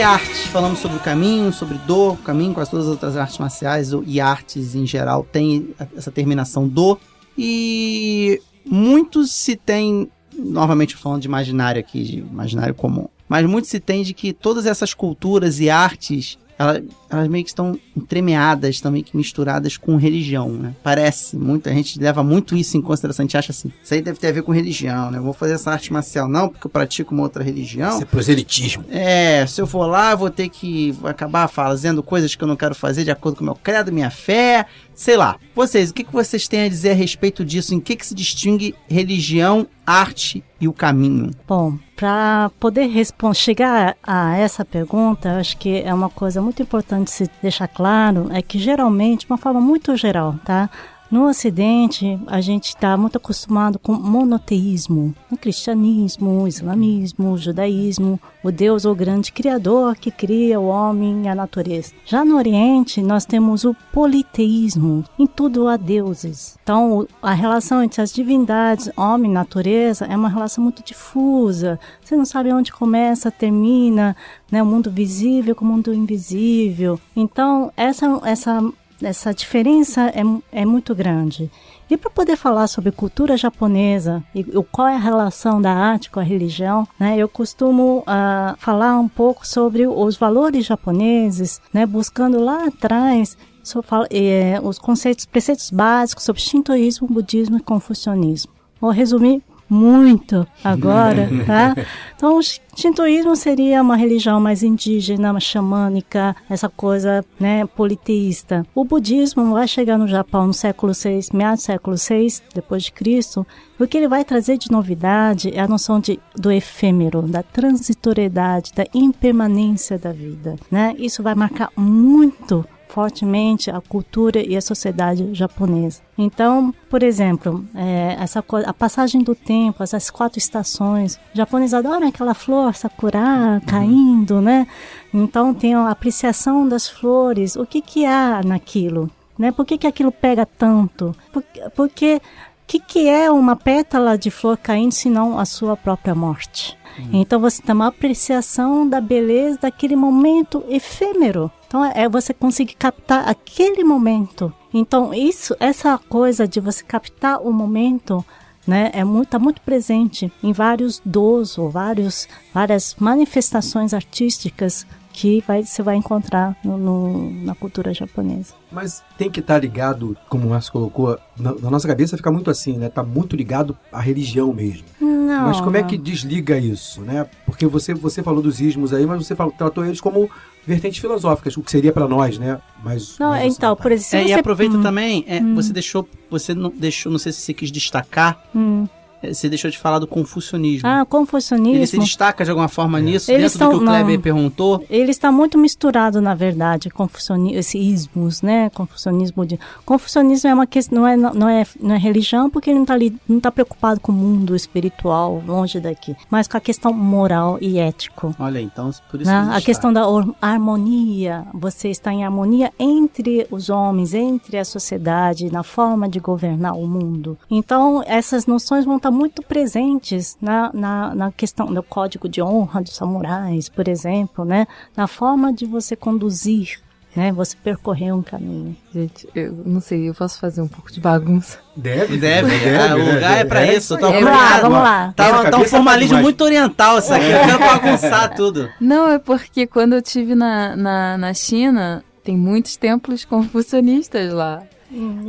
Arte, falamos sobre o caminho, sobre do, caminho, quase todas as outras artes marciais o- e artes em geral têm a- essa terminação do. E muitos se tem, novamente falando de imaginário aqui, de imaginário comum, mas muito se tem de que todas essas culturas e artes, ela- elas meio que estão entremeadas, estão meio que misturadas com religião, né? Parece, muita gente leva muito isso em consideração, a gente acha assim, isso aí deve ter a ver com religião, né? Eu vou fazer essa arte marcial não, porque eu pratico uma outra religião. Isso é proselitismo. É, se eu for lá, eu vou ter que acabar fazendo coisas que eu não quero fazer de acordo com o meu credo, minha fé, sei lá. Vocês, o que, que vocês têm a dizer a respeito disso? Em que, que se distingue religião, arte e o caminho? Bom, para poder chegar a essa pergunta, acho que é uma coisa muito importante se deixar claro, é que geralmente, de uma forma muito geral, tá? No Ocidente, a gente está muito acostumado com monoteísmo. No cristianismo, islamismo, judaísmo, o Deus, o grande criador que cria o homem e a natureza. Já no Oriente, nós temos o politeísmo. Em tudo há deuses. Então, a relação entre as divindades, homem e natureza, é uma relação muito difusa. Você não sabe onde começa, termina, né? O mundo visível com o mundo invisível. Então, essa, essa essa diferença é, é muito grande. E para poder falar sobre cultura japonesa e qual é a relação da arte com a religião, né, eu costumo ah, falar um pouco sobre os valores japoneses, né, buscando lá atrás so- eh, os conceitos, preceitos básicos sobre shintoísmo, budismo e confucionismo. Vou resumir muito agora, tá? Então, o shintoísmo seria uma religião mais indígena, mais xamânica, essa coisa, né, politeísta. O budismo vai chegar no Japão no século VI, meados do século VI, depois de Cristo. O que ele vai trazer de novidade é a noção de, do efêmero, da transitoriedade, da impermanência da vida, né? Isso vai marcar muito fortemente a cultura e a sociedade japonesa. Então, por exemplo, é, essa a passagem do tempo, essas quatro estações, os japoneses adoram aquela flor sakura caindo, né? Então tem a apreciação das flores. O que que há naquilo? Né? Por que, que aquilo pega tanto? Porque, porque o que, que é uma pétala de flor caindo senão a sua própria morte? Então você tem uma apreciação da beleza daquele momento efêmero. Então é você conseguir captar aquele momento. Então isso, essa coisa de você captar o momento, né, é muito, tá muito presente em vários dos ou vários, várias manifestações artísticas que vai, você vai encontrar no, no- na cultura japonesa. Mas tem que estar ligado, como o Márcio colocou, na, na nossa cabeça fica muito assim, né? Tá muito ligado à religião mesmo. Não, mas como é não. que desliga isso, né? Porque você, você falou dos ismos aí, mas você falou, tratou eles como vertentes filosóficas, o que seria para nós, né? Mas, Não, mas então, por exemplo, É, você... e aproveita Hum, também, é, você deixou, você não deixou, não sei se você quis destacar, hum. É, você deixou de falar do confucionismo. Ah, Ele se confucionismo. destaca de alguma forma nisso, Eles dentro do que o Kleber não. perguntou? Ele está muito misturado, na verdade, confucionismo, esses ismos, né? Confucionismo de confucionismo é uma questão, não é não é não é religião, porque ele não está ali, não está preocupado com o mundo espiritual, longe daqui, mas com a questão moral e ético. Olha, então, por isso né? A questão da harmonia, você está em harmonia entre os homens, entre a sociedade, na forma de governar o mundo. Então, essas noções vão estar muito presentes na, na, na questão do código de honra dos samurais, por exemplo, né? Na forma de você conduzir, né? Você percorrer um caminho. Gente, eu não sei, eu posso fazer um pouco de bagunça. Deve, Deve, ah, o lugar é pra isso, eu tô Vamos lá, vamos lá. Tá, tá um formalismo tá demais. muito oriental isso aqui, eu quero bagunçar tudo. Não, é porque quando eu tive na, na, na China, tem muitos templos confucionistas lá.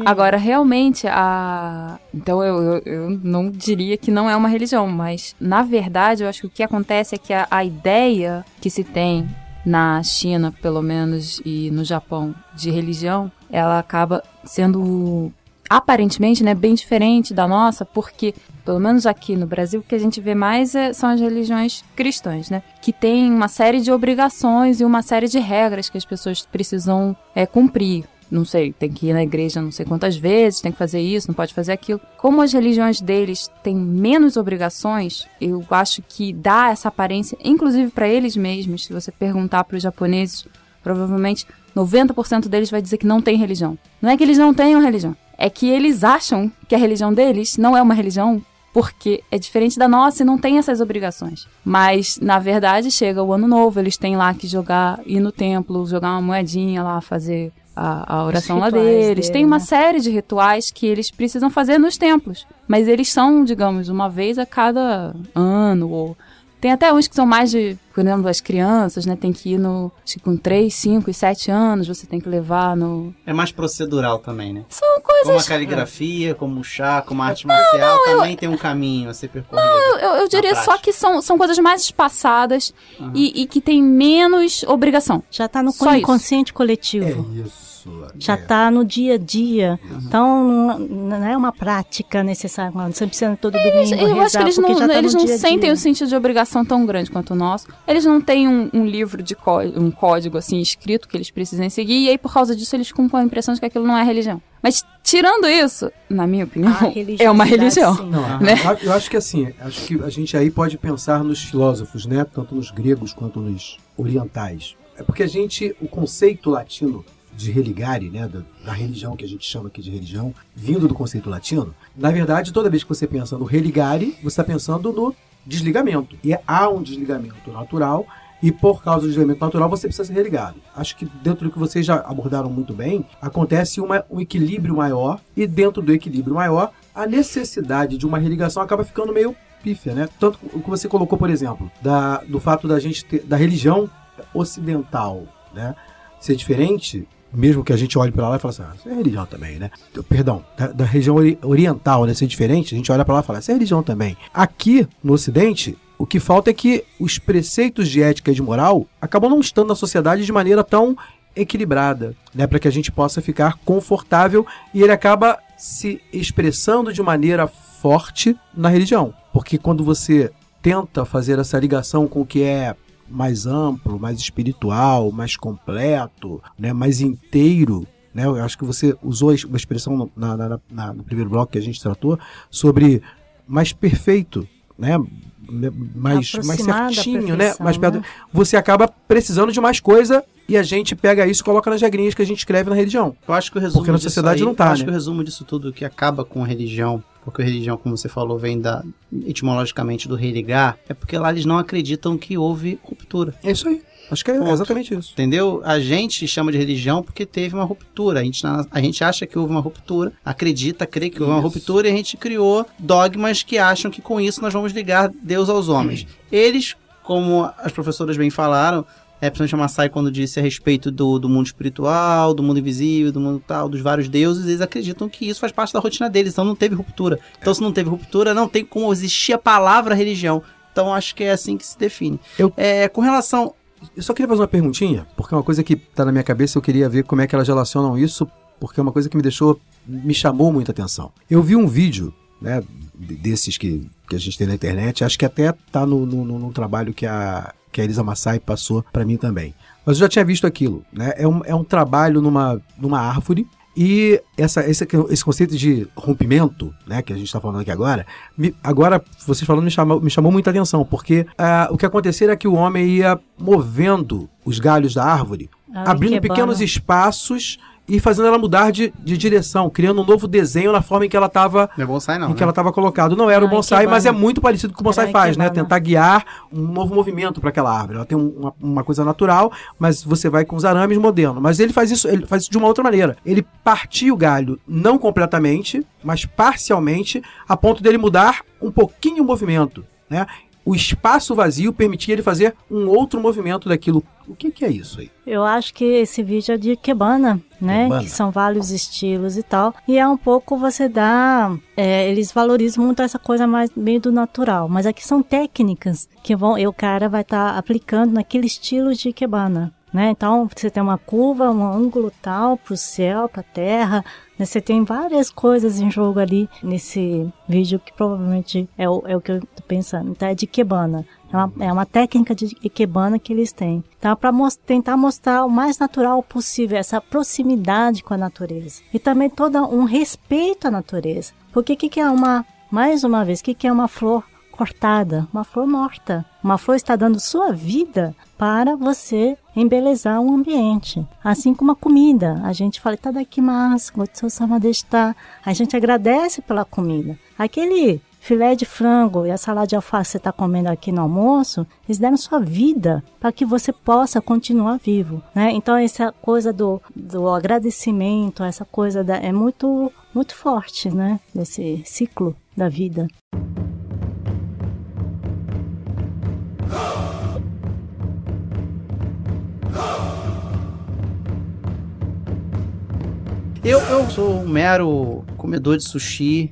Agora, realmente, a. Então, eu, eu, eu não diria que não é uma religião, mas, na verdade, eu acho que o que acontece é que a, a ideia que se tem na China, pelo menos, e no Japão, de religião, ela acaba sendo aparentemente, né, bem diferente da nossa, porque pelo menos aqui no Brasil o que a gente vê mais é- são as religiões cristãs, né, que tem uma série de obrigações e uma série de regras que as pessoas precisam é, cumprir. Não sei, tem que ir na igreja não sei quantas vezes, tem que fazer isso, não pode fazer aquilo. Como as religiões deles têm menos obrigações, eu acho que dá essa aparência, inclusive para eles mesmos. Se você perguntar para os japoneses, provavelmente 90% deles vai dizer que não tem religião. Não é que eles não tenham religião, é que eles acham que a religião deles não é uma religião porque é diferente da nossa e não tem essas obrigações. Mas, na verdade, chega o ano novo, eles têm lá que jogar, ir no templo, jogar uma moedinha lá, fazer a, a oração lá deles. dele, Tem uma né? série de rituais que eles precisam fazer nos templos. Mas eles são, digamos, uma vez a cada ano. Ou... Tem até uns que são mais de, por exemplo, as crianças, né? Tem que ir no. Acho que com 3, 5 e 7 anos, você tem que levar no. É mais procedural também, né? São Como a coisas. caligrafia, como o chá, como a arte marcial, também tem um caminho a ser percorrido. Eu, eu- eu diria só que são, são coisas mais espaçadas e, e que tem menos obrigação. Já está no Só isso. inconsciente coletivo. É isso. Já é. está no dia a dia. Então, não, é uma prática necessária. não. Você precisa todo domingo Eu acho que rezar, eles não, tá eles não dia sentem dia. o sentido de obrigação tão grande quanto o nosso. Eles não têm um, um livro de um código assim escrito que eles precisem seguir, e aí por causa disso eles ficam a impressão de que aquilo não é religião. Mas tirando isso, na minha opinião, é uma religião. sim. Não, né? eu- eu acho que assim, acho que a gente aí pode pensar nos filósofos, né? Tanto nos gregos quanto nos orientais. É porque a gente, o conceito latino de religare, né, da, da religião que a gente chama aqui de religião, vindo do conceito latino, na verdade, toda vez que você pensa no religare, você está pensando no desligamento. E há um desligamento natural e por causa do desligamento natural você precisa ser religado. Acho que dentro do que vocês já abordaram muito bem, acontece uma- um equilíbrio maior e dentro do equilíbrio maior, a necessidade de uma religação acaba ficando meio pífia, né? Tanto o que você colocou, por exemplo, da, do fato da gente ter, da religião ocidental, né, ser diferente, mesmo que a gente olhe para lá e fale assim, ah, isso é religião também, né? Perdão, da, da região ori- oriental, né, ser diferente, a gente olha para lá e fala, isso é religião também. Aqui no Ocidente, o que falta é que os preceitos de ética e de moral acabam não estando na sociedade de maneira tão equilibrada, né, para que a gente possa ficar confortável e ele acaba se expressando de maneira forte na religião, porque quando você tenta fazer essa ligação com o que é mais amplo, mais espiritual, mais completo, né, mais inteiro, né, eu acho que você usou uma expressão no, na- na- na- no primeiro bloco que a gente tratou sobre mais perfeito, né, mais, mais da certinho, né, mais perto né? você acaba precisando de mais coisa e a gente pega isso e coloca nas regrinhas que a gente escreve na religião. Eu acho que o resumo Porque na sociedade aí- não tá, eu acho né? que o resumo disso tudo que acaba com a religião, porque a religião, como você falou, vem da etimologicamente do religar, é porque lá eles não acreditam que houve ruptura. É isso aí. Acho que é Ponto. exatamente isso. Entendeu? A gente chama de religião porque teve uma ruptura. A gente, a gente acha que houve uma ruptura, acredita, crê que houve uma Isso. ruptura e a gente criou dogmas que acham que com isso nós vamos ligar Deus aos homens. Eles, como as professoras bem falaram, é, principalmente a Massai quando disse a respeito do, do mundo espiritual, do mundo invisível, do mundo tal, dos vários deuses, eles acreditam que isso faz parte da rotina deles, então não teve ruptura. Então se não teve ruptura, não tem como existir a palavra religião. Então acho que é assim que se define. Eu- É, com relação Eu só queria fazer uma perguntinha, porque é uma coisa que tá na minha cabeça, eu queria ver como é que elas relacionam isso, porque é uma coisa que me deixou, me chamou muita atenção. Eu vi um vídeo, né, de- desses que, que a gente tem na internet, acho que até tá no, no- no trabalho que a, que a Elisa Massai passou para mim também. Mas eu já tinha visto aquilo, né? É um, é um trabalho numa, numa árvore e essa, esse, esse conceito de rompimento, né, que a gente está falando aqui agora, me- agora vocês falando me chamou, me chamou muita atenção, porque ah, o que acontecia era que o homem ia movendo os galhos da árvore, Ah, abrindo pequenos espaços e fazendo ela mudar de, de direção, criando um novo desenho na forma em que ela estava Não é bonsai, não. em né? que ela estava colocada. Não era o bonsai, mas é muito parecido com o que o bonsai faz, né? Tentar guiar um novo movimento para aquela árvore. Ela tem um- uma, uma coisa natural, mas você vai com os arames modernos. Mas ele faz isso, ele faz isso de uma outra maneira. Ele partia o galho não completamente, mas parcialmente, a ponto dele mudar um pouquinho o movimento, né? O espaço vazio permitia ele fazer um outro movimento daquilo. O que, que é isso aí? Eu acho que esse vídeo é de Kebana, né? Ikebana. Que são vários estilos e tal. E é um pouco você dá. é, eles valorizam muito essa coisa mais meio do natural. Mas aqui são técnicas que vão. E o cara vai estar aplicando naquele estilo de Kebana. Né? Então você tem uma curva, um ângulo tal para o céu, para a terra. Né? Você tem várias coisas em jogo ali nesse vídeo que provavelmente é o, é o que eu tô pensando. Então é de Kebana. É uma, é uma técnica de Ikebana que eles têm. Então, para tentar mostrar o mais natural possível, essa proximidade com a natureza. E também todo um respeito à natureza. Porque o que, que é uma, mais uma vez, o que é uma flor cortada? Uma flor morta. Uma flor está dando sua vida para você embelezar um ambiente. Assim como a comida. A gente fala, tá daqui mas. A gente agradece pela comida. Aquele filé de frango e a salada de alface que você está comendo aqui no almoço, eles deram sua vida para que você possa continuar vivo, né? Então essa coisa do, do agradecimento, essa coisa da, é muito muito forte, né? Desse ciclo da vida. Eu, eu sou um mero comedor de sushi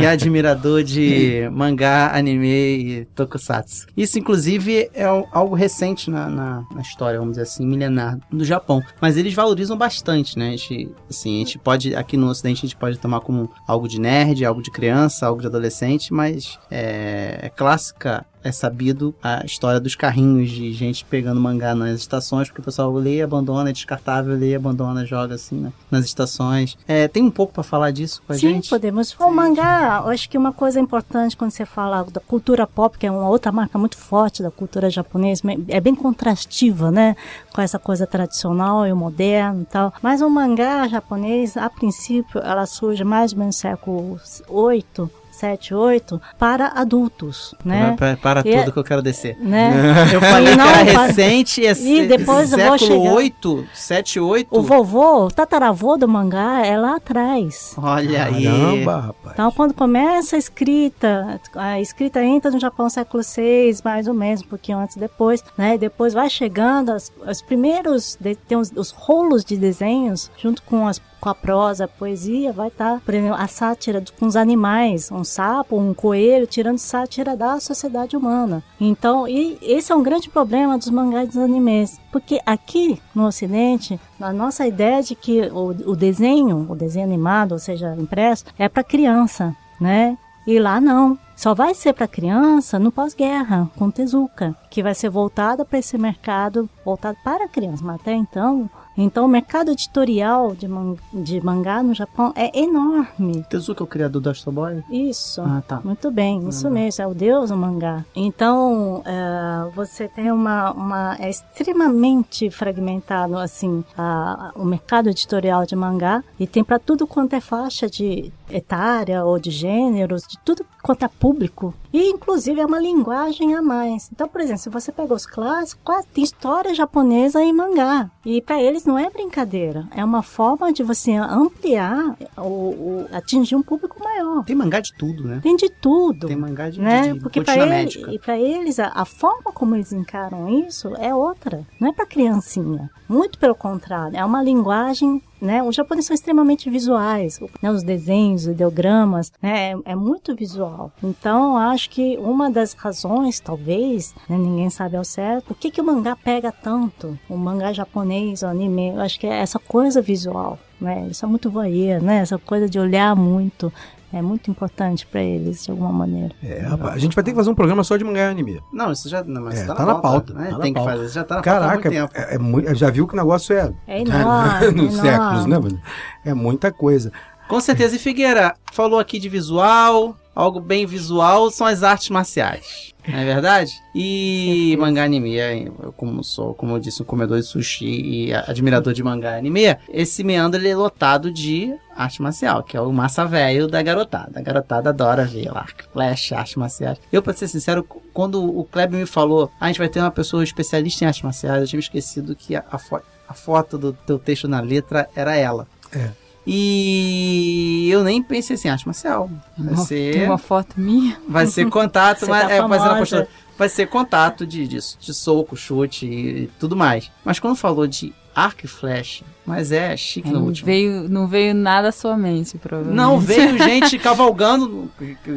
e admirador de mangá, anime e tokusatsu. Isso, inclusive, é algo recente na, na, na, história, vamos dizer assim, milenar do Japão. Mas eles valorizam bastante, né? A gente, assim, a gente pode, aqui no Ocidente, a gente pode tomar como algo de nerd, algo de criança, algo de adolescente, mas é, é clássica é sabido a história dos carrinhos de gente pegando mangá nas estações, porque o pessoal lê, abandona, é descartável, lê, abandona, joga assim, né? Nas estações. É, tem um pouco para falar disso com a Sim, gente? Sim, podemos. O mangá, acho que uma coisa importante quando você fala da cultura pop, que é uma outra marca muito forte da cultura japonesa, é bem contrastiva, né? Com essa coisa tradicional e o moderno e tal. Mas o mangá japonês, a princípio, ela surge mais ou menos no século 8 7, 8 para adultos, né? Para, para tudo é, que eu quero descer. Né? Eu falei não, que era recente, é e depois século eu vou chegar. 8, 7, 8. O vovô, o tataravô do mangá é lá atrás. Olha aí. Caramba, rapaz. Então, quando começa a escrita, a escrita entra no Japão século 6, mais ou menos, um pouquinho antes depois, né? Depois vai chegando as, os primeiros, tem os, os rolos de desenhos, junto com as com a prosa, a poesia, vai estar, tá, por exemplo, a sátira com os animais, um sapo, um coelho, tirando sátira da sociedade humana. Então, e esse é um grande problema dos mangás dos animes, porque aqui no Ocidente, a nossa ideia de que o, o desenho, o desenho animado, ou seja, impresso, é para criança, né? E lá não. Só vai ser para criança no pós-guerra, com Tezuka, que vai ser voltada para esse mercado voltado para criança. Mas até então, então, o mercado editorial de, man de mangá no Japão é enorme. Tezuka é o criador do Astro Boy? Isso. Ah, tá. Muito bem, isso ah, mesmo. É o deus do mangá. Então, é, você tem uma, uma... É extremamente fragmentado, assim, a, o mercado editorial de mangá. E tem para tudo quanto é faixa de etária ou de gêneros, de tudo quanto é público. E, inclusive, é uma linguagem a mais. Então, por exemplo, se você pega os clássicos, tem história japonesa em mangá. E para eles não é brincadeira. É uma forma de você ampliar, o, atingir um público maior. Tem mangá de tudo, né? Tem de tudo. Tem mangá de, né? de, de Porque para ele, para eles, a, a, forma como eles encaram isso é outra. Não é para criancinha. Muito pelo contrário. É uma linguagem né? Os japoneses são extremamente visuais, né? Os desenhos, os ideogramas, né? É, é, muito visual. Então, acho que uma das razões, talvez, né? ninguém sabe ao certo, por que, que o mangá pega tanto? O mangá japonês, o anime, eu acho que é essa coisa visual, né? Isso é muito voyeur, né? Essa coisa de olhar muito, é muito importante para eles, de alguma maneira. É, rapaz, a gente vai ter que fazer um programa só de mangá e anime. Não, isso já não, mas é, tá, tá, na na pauta, né? Tá Tem na que pauta. fazer, já tá na Caraca, pauta há muito tempo. é, é muito- já viu que o negócio é. É enorme, Nos enorme. séculos, né, mano? É muita coisa. Com certeza. E Figueira, falou aqui de visual, algo bem visual são as artes marciais. Não é verdade? E mangá anime, é, eu como sou, como eu disse, um comedor de sushi e admirador de mangá anime, esse meandro ele é lotado de arte marcial, que é o massa velho da garotada. A garotada adora ver lá, flash, arte marciais. Eu, pra ser sincero, quando o Kleber me falou, "Ah, a gente vai ter uma pessoa especialista em artes marciais, eu tinha esquecido que a, a, fo- a foto do teu texto na letra era ela. É. E eu nem pensei assim, arte marcial. Vai Uma- ser, uma foto minha. vai ser contato, mas, tá é, vai ser contato de, de, de soco, chute e, tudo mais. Mas quando falou de arco e flecha, mas é chique no Não último. veio, não veio nada à sua mente, provavelmente. Não, veio gente cavalgando,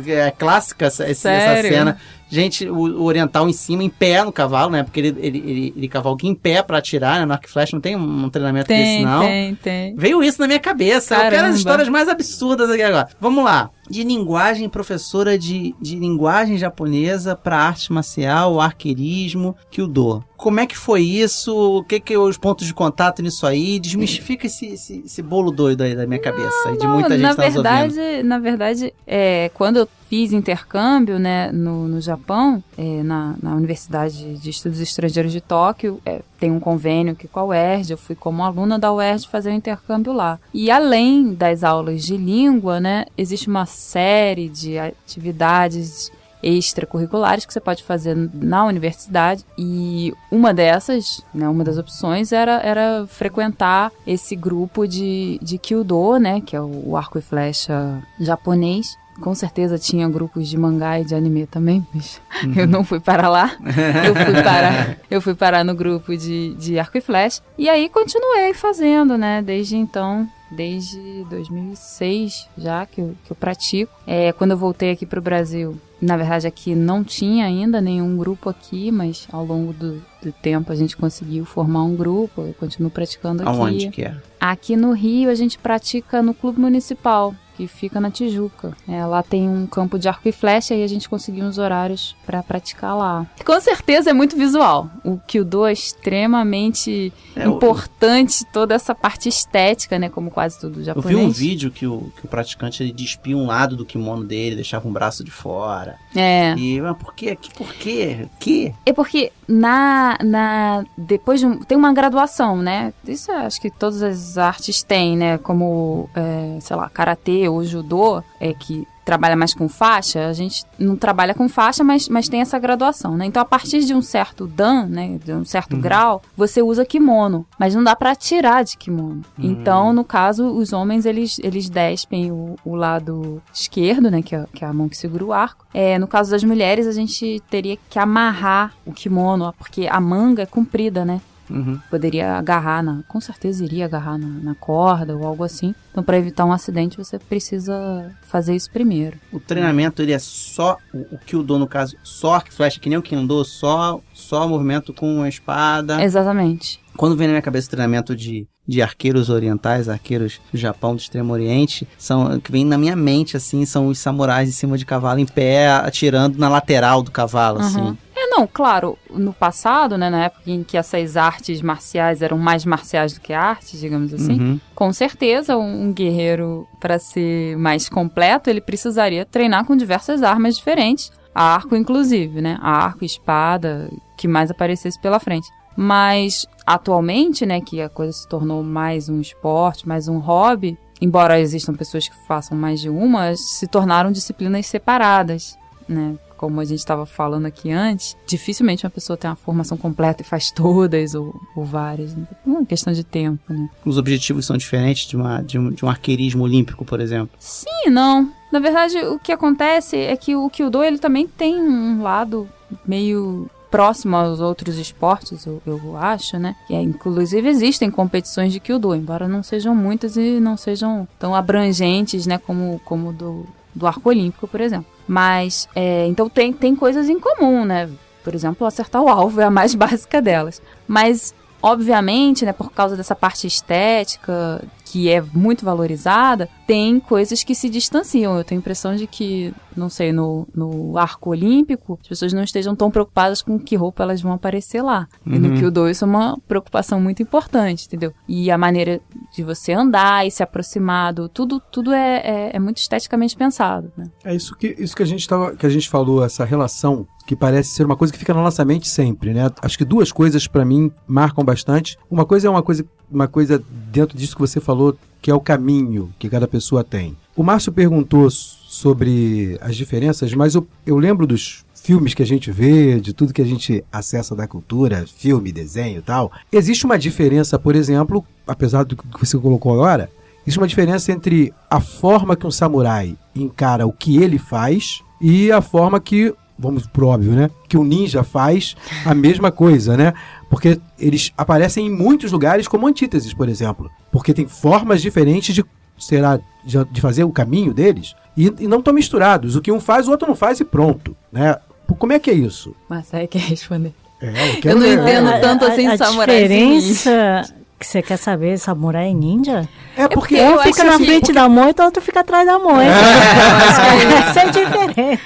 é clássica essa, essa- cena. Gente, o, o oriental em cima, em pé no cavalo, né? Porque ele, ele, ele, ele cavalga em pé pra atirar, né? No arco flecha não tem um, um treinamento desse, Tem, não. tem, tem. Veio isso na minha cabeça. Eu quero Caramba. as histórias mais absurdas aqui agora. Vamos lá. De linguagem, professora de, de linguagem japonesa para arte marcial, arqueirismo, Kyudo. Como é que foi isso? O que que é os pontos de contato nisso aí? Desmistifica esse, esse, esse bolo doido aí da minha cabeça e de Não, muita gente na tá ouvindo. verdade, na verdade, é, quando eu fiz intercâmbio né, no, no Japão, é, na, na Universidade de Estudos Estrangeiros de Tóquio, é, tem um convênio aqui com a UERJ, eu fui como aluna da UERJ fazer o um intercâmbio lá. E além das aulas de língua, né, existe uma série de atividades extracurriculares que você pode fazer na universidade. E uma dessas, né, uma das opções era, era frequentar esse grupo de, de Kyudo, né, que é o arco e flecha japonês, com certeza tinha grupos de mangá e de anime também, mas uhum. eu não fui para lá. eu fui parar, eu fui parar no grupo de, de arco e flecha. E aí continuei fazendo, né? Desde então, desde 2006 já que eu, que eu pratico. É, quando eu voltei aqui para o Brasil, na verdade aqui não tinha ainda nenhum grupo aqui, mas ao longo do, do tempo a gente conseguiu formar um grupo. Eu continuo praticando aqui. Aonde que é? Aqui no Rio a gente pratica no Clube Municipal que fica na Tijuca. É, lá tem um campo de arco e flecha e a gente conseguiu uns horários para praticar lá. Com certeza é muito visual. O Kyudo é extremamente é, importante, toda essa parte estética, né, como quase tudo japonês. Eu vi um vídeo que o, que o praticante ele despia um lado do kimono dele, deixava um braço de fora. É. E, mas por quê? Por quê? Que? É porque na, na depois de um, tem uma graduação, né? Isso acho que todas as artes têm, né? Como, é, sei lá, karatê ou judô, é que trabalha mais com faixa, a gente não trabalha com faixa, mas, mas tem essa graduação, né? Então, a partir de um certo dan, né, de um certo uhum. grau, você usa kimono, mas não dá para tirar de kimono. Uhum. Então, no caso, os homens, eles, eles despem o, o lado esquerdo, né, que é, que é a mão que segura o arco. É, no caso das mulheres, a gente teria que amarrar o kimono, porque a manga é comprida, né? Uhum. Poderia agarrar na. Com certeza iria agarrar na, na corda ou algo assim. Então, para evitar um acidente, você precisa fazer isso primeiro. O treinamento ele é só. O, o Kyudo, no caso, só arco e flecha, que nem o Kendo, só, só movimento com a espada. Exatamente. Quando vem na minha cabeça o treinamento de, de arqueiros orientais, arqueiros do Japão, do Extremo Oriente, são que vem na minha mente, assim, são os samurais em cima de cavalo, em pé, atirando na lateral do cavalo, uhum. assim. Não, claro, no passado, né, na época em que essas artes marciais eram mais marciais do que artes, digamos assim, uhum. com certeza um, um guerreiro, para ser mais completo, ele precisaria treinar com diversas armas diferentes, arco inclusive, né, arco, espada, que mais aparecesse pela frente. Mas atualmente, né, que a coisa se tornou mais um esporte, mais um hobby, embora existam pessoas que façam mais de uma, se tornaram disciplinas separadas, né? Como a gente estava falando aqui antes, dificilmente uma pessoa tem uma formação completa e faz todas ou, ou várias. Né? É uma questão de tempo, né? Os objetivos são diferentes de, uma, de, um, de um arqueirismo olímpico, por exemplo? Sim, não. Na verdade, o que acontece é que o Kyudo ele também tem um lado meio próximo aos outros esportes, eu, eu acho, né? E, é, inclusive existem competições de Kyudo, embora não sejam muitas e não sejam tão abrangentes, né, como, como do, do arco olímpico, por exemplo. Mas, é, então tem, tem coisas em comum, né? Por exemplo, acertar o alvo é a mais básica delas. Mas, obviamente, né, por causa dessa parte estética, que é muito valorizada, tem coisas que se distanciam. Eu tenho a impressão de que, não sei, no, no arco olímpico, as pessoas não estejam tão preocupadas com que roupa elas vão aparecer lá. Uhum. E no Kyudo isso é uma preocupação muito importante, entendeu? E a maneira de você andar e se aproximar, do, tudo, tudo é, é, é muito esteticamente pensado. Né? É isso que, isso que, a gente tava, que a gente falou, essa relação que parece ser uma coisa que fica na nossa mente sempre, né? Acho que duas coisas para mim marcam bastante. Uma coisa é uma coisa, uma coisa dentro disso que você falou, que é o caminho que cada pessoa tem. O Márcio perguntou sobre as diferenças, mas eu, eu lembro dos filmes que a gente vê, de tudo que a gente acessa da cultura, filme, desenho e tal. Existe uma diferença, por exemplo, apesar do que você colocou agora, existe uma diferença entre a forma que um samurai encara o que ele faz e a forma que vamos pro óbvio, né? Que o ninja faz a mesma coisa, né? Porque eles aparecem em muitos lugares como antíteses, por exemplo. Porque tem formas diferentes de será de fazer o caminho deles e, e não estão misturados. O que um faz, o outro não faz e pronto, né? Como é que é isso? Mas aí quer responder. É, eu, eu, não entendo tanto assim a, a samurai. diferença que você quer saber, samurai e ninja? É porque um fica na frente que... da moita, outro fica atrás da moita. É, Isso é diferente.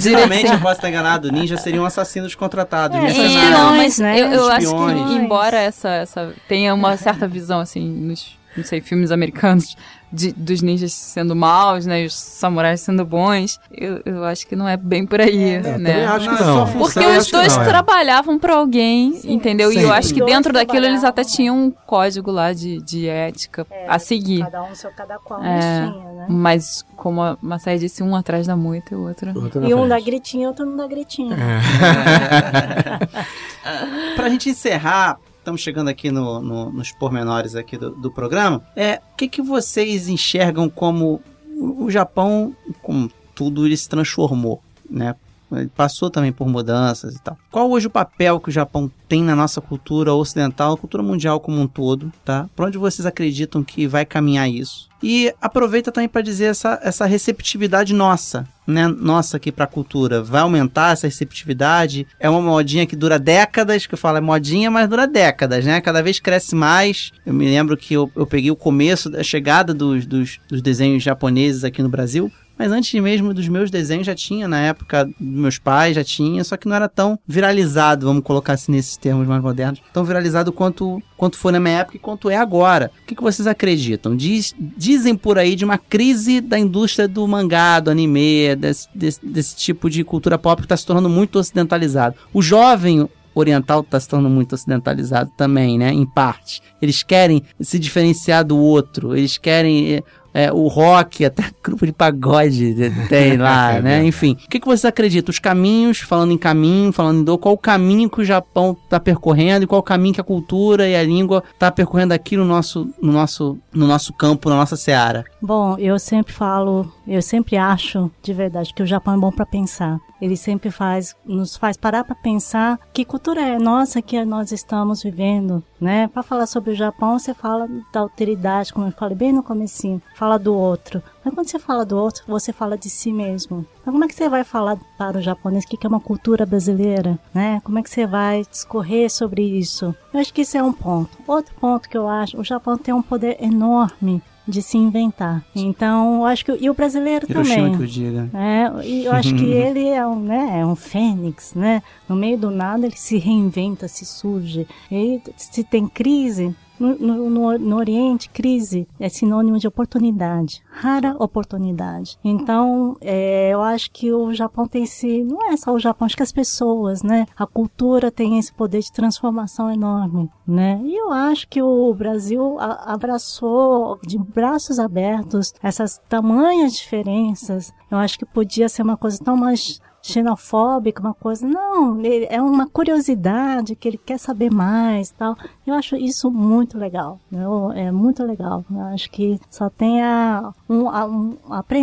Geralmente, eu posso estar enganado, ninja seriam assassinos contratados. É, espiões, né? Eu, eu acho que, embora essa, essa tenha uma certa visão, assim, nos não sei, filmes americanos de, dos ninjas sendo maus, né? E os samurais sendo bons. Eu, eu acho que não é bem por aí, É, né? também acho que Não, é função, Porque eu os dois não, é. trabalhavam pra alguém, entendeu? E eu Sempre. acho que dentro daquilo eles até tinham um código lá de, de ética a seguir. Cada um seu cada qual, É. mas tinha, né? Mas, como a Massaia disse, um atrás da moita e o outro. Outra na E um dá gritinho, outro não dá gritinho. Pra gente encerrar, estamos chegando aqui no- no- nos pormenores aqui do, do programa. É, o que, que vocês enxergam como o, Japão, como tudo, ele se transformou, né? Ele passou também por mudanças e tal. Qual hoje o papel que o Japão tem na nossa cultura ocidental, cultura mundial como um todo, tá? Para onde vocês acreditam que vai caminhar isso? E aproveita também para dizer essa, essa receptividade nossa, né? Nossa aqui para a cultura. Vai aumentar essa receptividade? É uma modinha que dura décadas, que eu falo é modinha, mas dura décadas, né? Cada vez cresce mais. Eu me lembro que eu, eu peguei o começo da chegada dos, dos, dos desenhos japoneses aqui no Brasil. Mas antes mesmo dos meus desenhos já tinha, na época dos meus pais já tinha, só que não era tão viralizado, vamos colocar assim nesses termos mais modernos, tão viralizado quanto, quanto foi na minha época e quanto é agora. O que, que vocês acreditam? Diz, dizem por aí de uma crise da indústria do mangá, do anime, desse, desse, desse tipo de cultura pop que está se tornando muito ocidentalizado. O jovem oriental está se tornando muito ocidentalizado também, né? Em parte. Eles querem se diferenciar do outro, eles querem eh, é, o rock, até grupo de pagode tem lá, né? Enfim, o que, que vocês acreditam? Os caminhos, falando em caminho, falando em dor, qual o caminho que o Japão está percorrendo e qual o caminho que a cultura e a língua está percorrendo aqui no nosso, no, nosso, no nosso campo, na nossa seara? Bom, eu sempre falo, eu sempre acho de verdade que o Japão é bom para pensar. Ele sempre faz, nos faz parar para pensar que cultura é nossa que nós estamos vivendo, né? Para falar sobre o Japão, você fala da alteridade, como eu falei bem no comecinho, fala do outro. Mas quando você fala do outro, você fala de si mesmo. Então, como é que você vai falar para o japonês o que é uma cultura brasileira, né? Como é que você vai discorrer sobre isso? Eu acho que isso é um ponto. Outro ponto que eu acho, o Japão tem um poder enorme de se inventar. Então, eu acho que e o brasileiro Hiroshima também. diga. É, e eu acho que ele é um, né, é um fênix, né? No meio do nada ele se reinventa, se surge. E se tem crise, no, no, no, Oriente, crise é sinônimo de oportunidade, rara oportunidade. Então, é, eu acho que o Japão tem esse, não é só o Japão, acho que as pessoas, né? A cultura tem esse poder de transformação enorme, né? E eu acho que o Brasil a- abraçou de braços abertos essas tamanhas diferenças. Eu acho que podia ser uma coisa tão mais xenofóbica, uma coisa. Não, ele- é uma curiosidade que ele quer saber mais tal. Eu acho isso muito legal. Eu, é muito legal. Eu acho que só tem a. Um, a- um,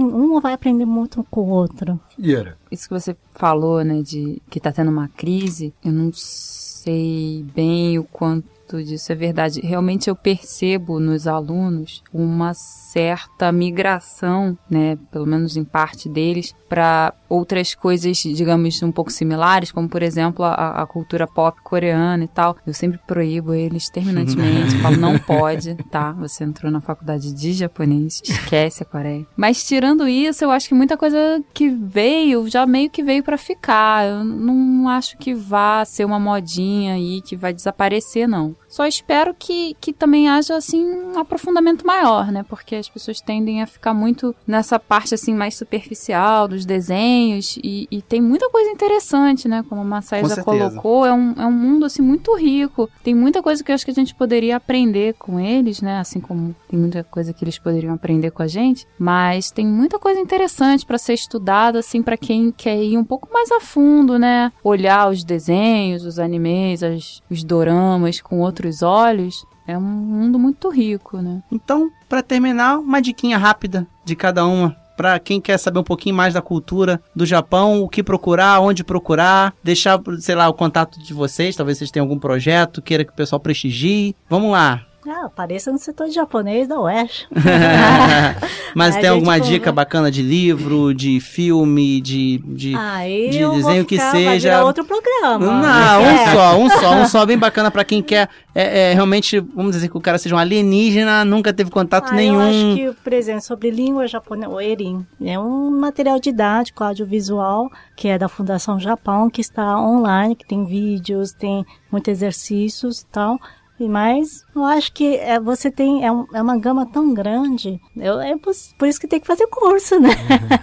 um vai aprender muito com o outro. Figueira. Isso que você falou, né, de que tá tendo uma crise, eu não sei bem o quanto disso é verdade. Realmente eu percebo nos alunos uma certa migração, né, pelo menos em parte deles, para outras coisas, digamos, um pouco similares, como por exemplo a, a cultura pop coreana e tal. Eu sempre proíbo eles terminantemente, falo não pode, tá? Você entrou na faculdade de japonês, esquece a Coreia. Mas tirando isso, eu acho que muita coisa que veio já meio que veio para ficar. Eu não acho que vá ser uma modinha aí que vai desaparecer não. Só espero que, que também haja assim um aprofundamento maior, né? Porque as pessoas tendem a ficar muito nessa parte assim mais superficial dos desenhos e, e tem muita coisa interessante, né? Como a Massai já colocou, é um, é um mundo assim muito rico. Tem muita coisa que eu acho que a gente poderia aprender com eles, né? Assim como tem muita coisa que eles poderiam aprender com a gente, mas tem muita coisa interessante para ser estudada assim para quem quer ir um pouco mais a fundo, né? Olhar os desenhos, os animes, as- os doramas com outros olhos. É um mundo muito rico, né? Então, para terminar, uma diquinha rápida de cada uma. Para quem quer saber um pouquinho mais da cultura do Japão, o que procurar, onde procurar, deixar, sei lá, o contato de vocês, talvez vocês tenham algum projeto, queira que o pessoal prestigie. Vamos lá. Ah, apareça no setor de japonês da UESH. Mas tem alguma dica bacana de livro, de filme, de. de... Aí de desenho que ficar- vai seja- virar outro programa. Não, um É. só, um só, um só bem bacana pra quem quer é, é, realmente, vamos dizer que o cara seja um alienígena, nunca teve contato Ah, nenhum. Eu acho que, por exemplo, sobre língua japonesa, o Erin, é um material didático, audiovisual, que é da Fundação Japão, que está online, que tem vídeos, tem muitos exercícios e tal. E mais, eu acho que é, você tem é, um- é uma gama tão grande. Eu, é por, por isso que tem que fazer curso, né?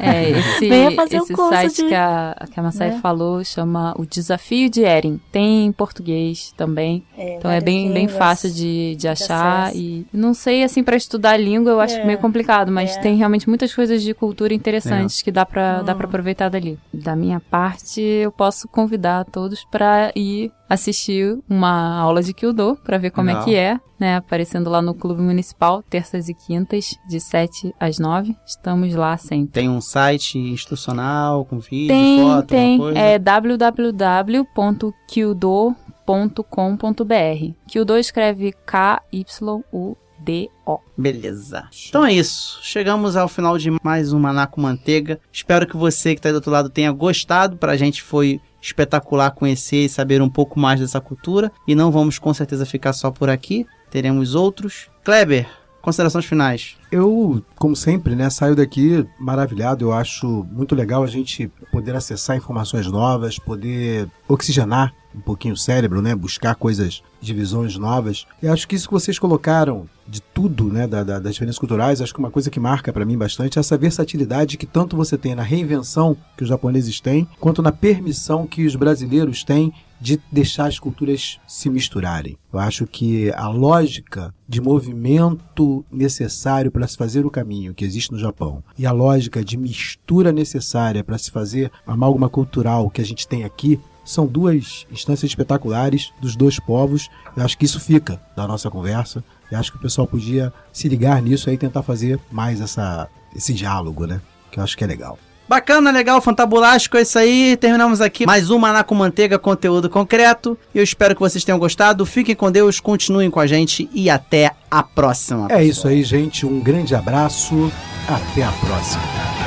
É, esse, Venha fazer o esse curso site de- que a, que a Massai né? falou chama O Desafio de Eren. Tem em português também. Então é bem, bem línguas fácil de, de achar. acesso. E não sei, assim, para estudar língua eu acho É, meio complicado, mas é. tem realmente muitas coisas de cultura interessantes que dá pra, dá Hum. pra aproveitar dali. Da minha parte, eu posso convidar todos pra ir assistir uma aula de Kyudo pra ver como Legal. é que é, né? Aparecendo lá no Clube Municipal, terças e quintas, de 7 às 9. Estamos lá sempre. Tem um site instrucional com vídeo, Tem, foto, tem. coisa? É www.kyudo.com.br. Kyudo escreve K-Y-U-D-O. Beleza. Então é isso. Chegamos ao final de mais um Maná com Manteiga. Espero que você que está aí do outro lado tenha gostado. Pra gente foi espetacular conhecer e saber um pouco mais dessa cultura. E não vamos com certeza ficar só por aqui. Teremos outros. Kleber, considerações finais. Eu, como sempre, né, saio daqui maravilhado. Eu acho muito legal a gente poder acessar informações novas, poder oxigenar um pouquinho o cérebro, né, buscar coisas, divisões novas. E acho que isso que vocês colocaram de tudo, né, da- da- das diferenças culturais, acho que uma coisa que marca para mim bastante é essa versatilidade que tanto você tem na reinvenção que os japoneses têm, quanto na permissão que os brasileiros têm de deixar as culturas se misturarem. Eu acho que a lógica de movimento necessário para se fazer o caminho que existe no Japão e a lógica de mistura necessária para se fazer a amálgama cultural que a gente tem aqui são duas instâncias espetaculares dos dois povos. Eu acho que isso fica da nossa conversa. Eu acho que o pessoal podia se ligar nisso e tentar fazer mais essa, esse diálogo, né? Que eu acho que é legal. Bacana, legal, fantabulástico, é isso aí. Terminamos aqui mais um Maná com Manteiga, conteúdo concreto. Eu espero que vocês tenham gostado. Fiquem com Deus, continuem com a gente e até a próxima. É isso aí, gente. Um grande abraço. Até a próxima.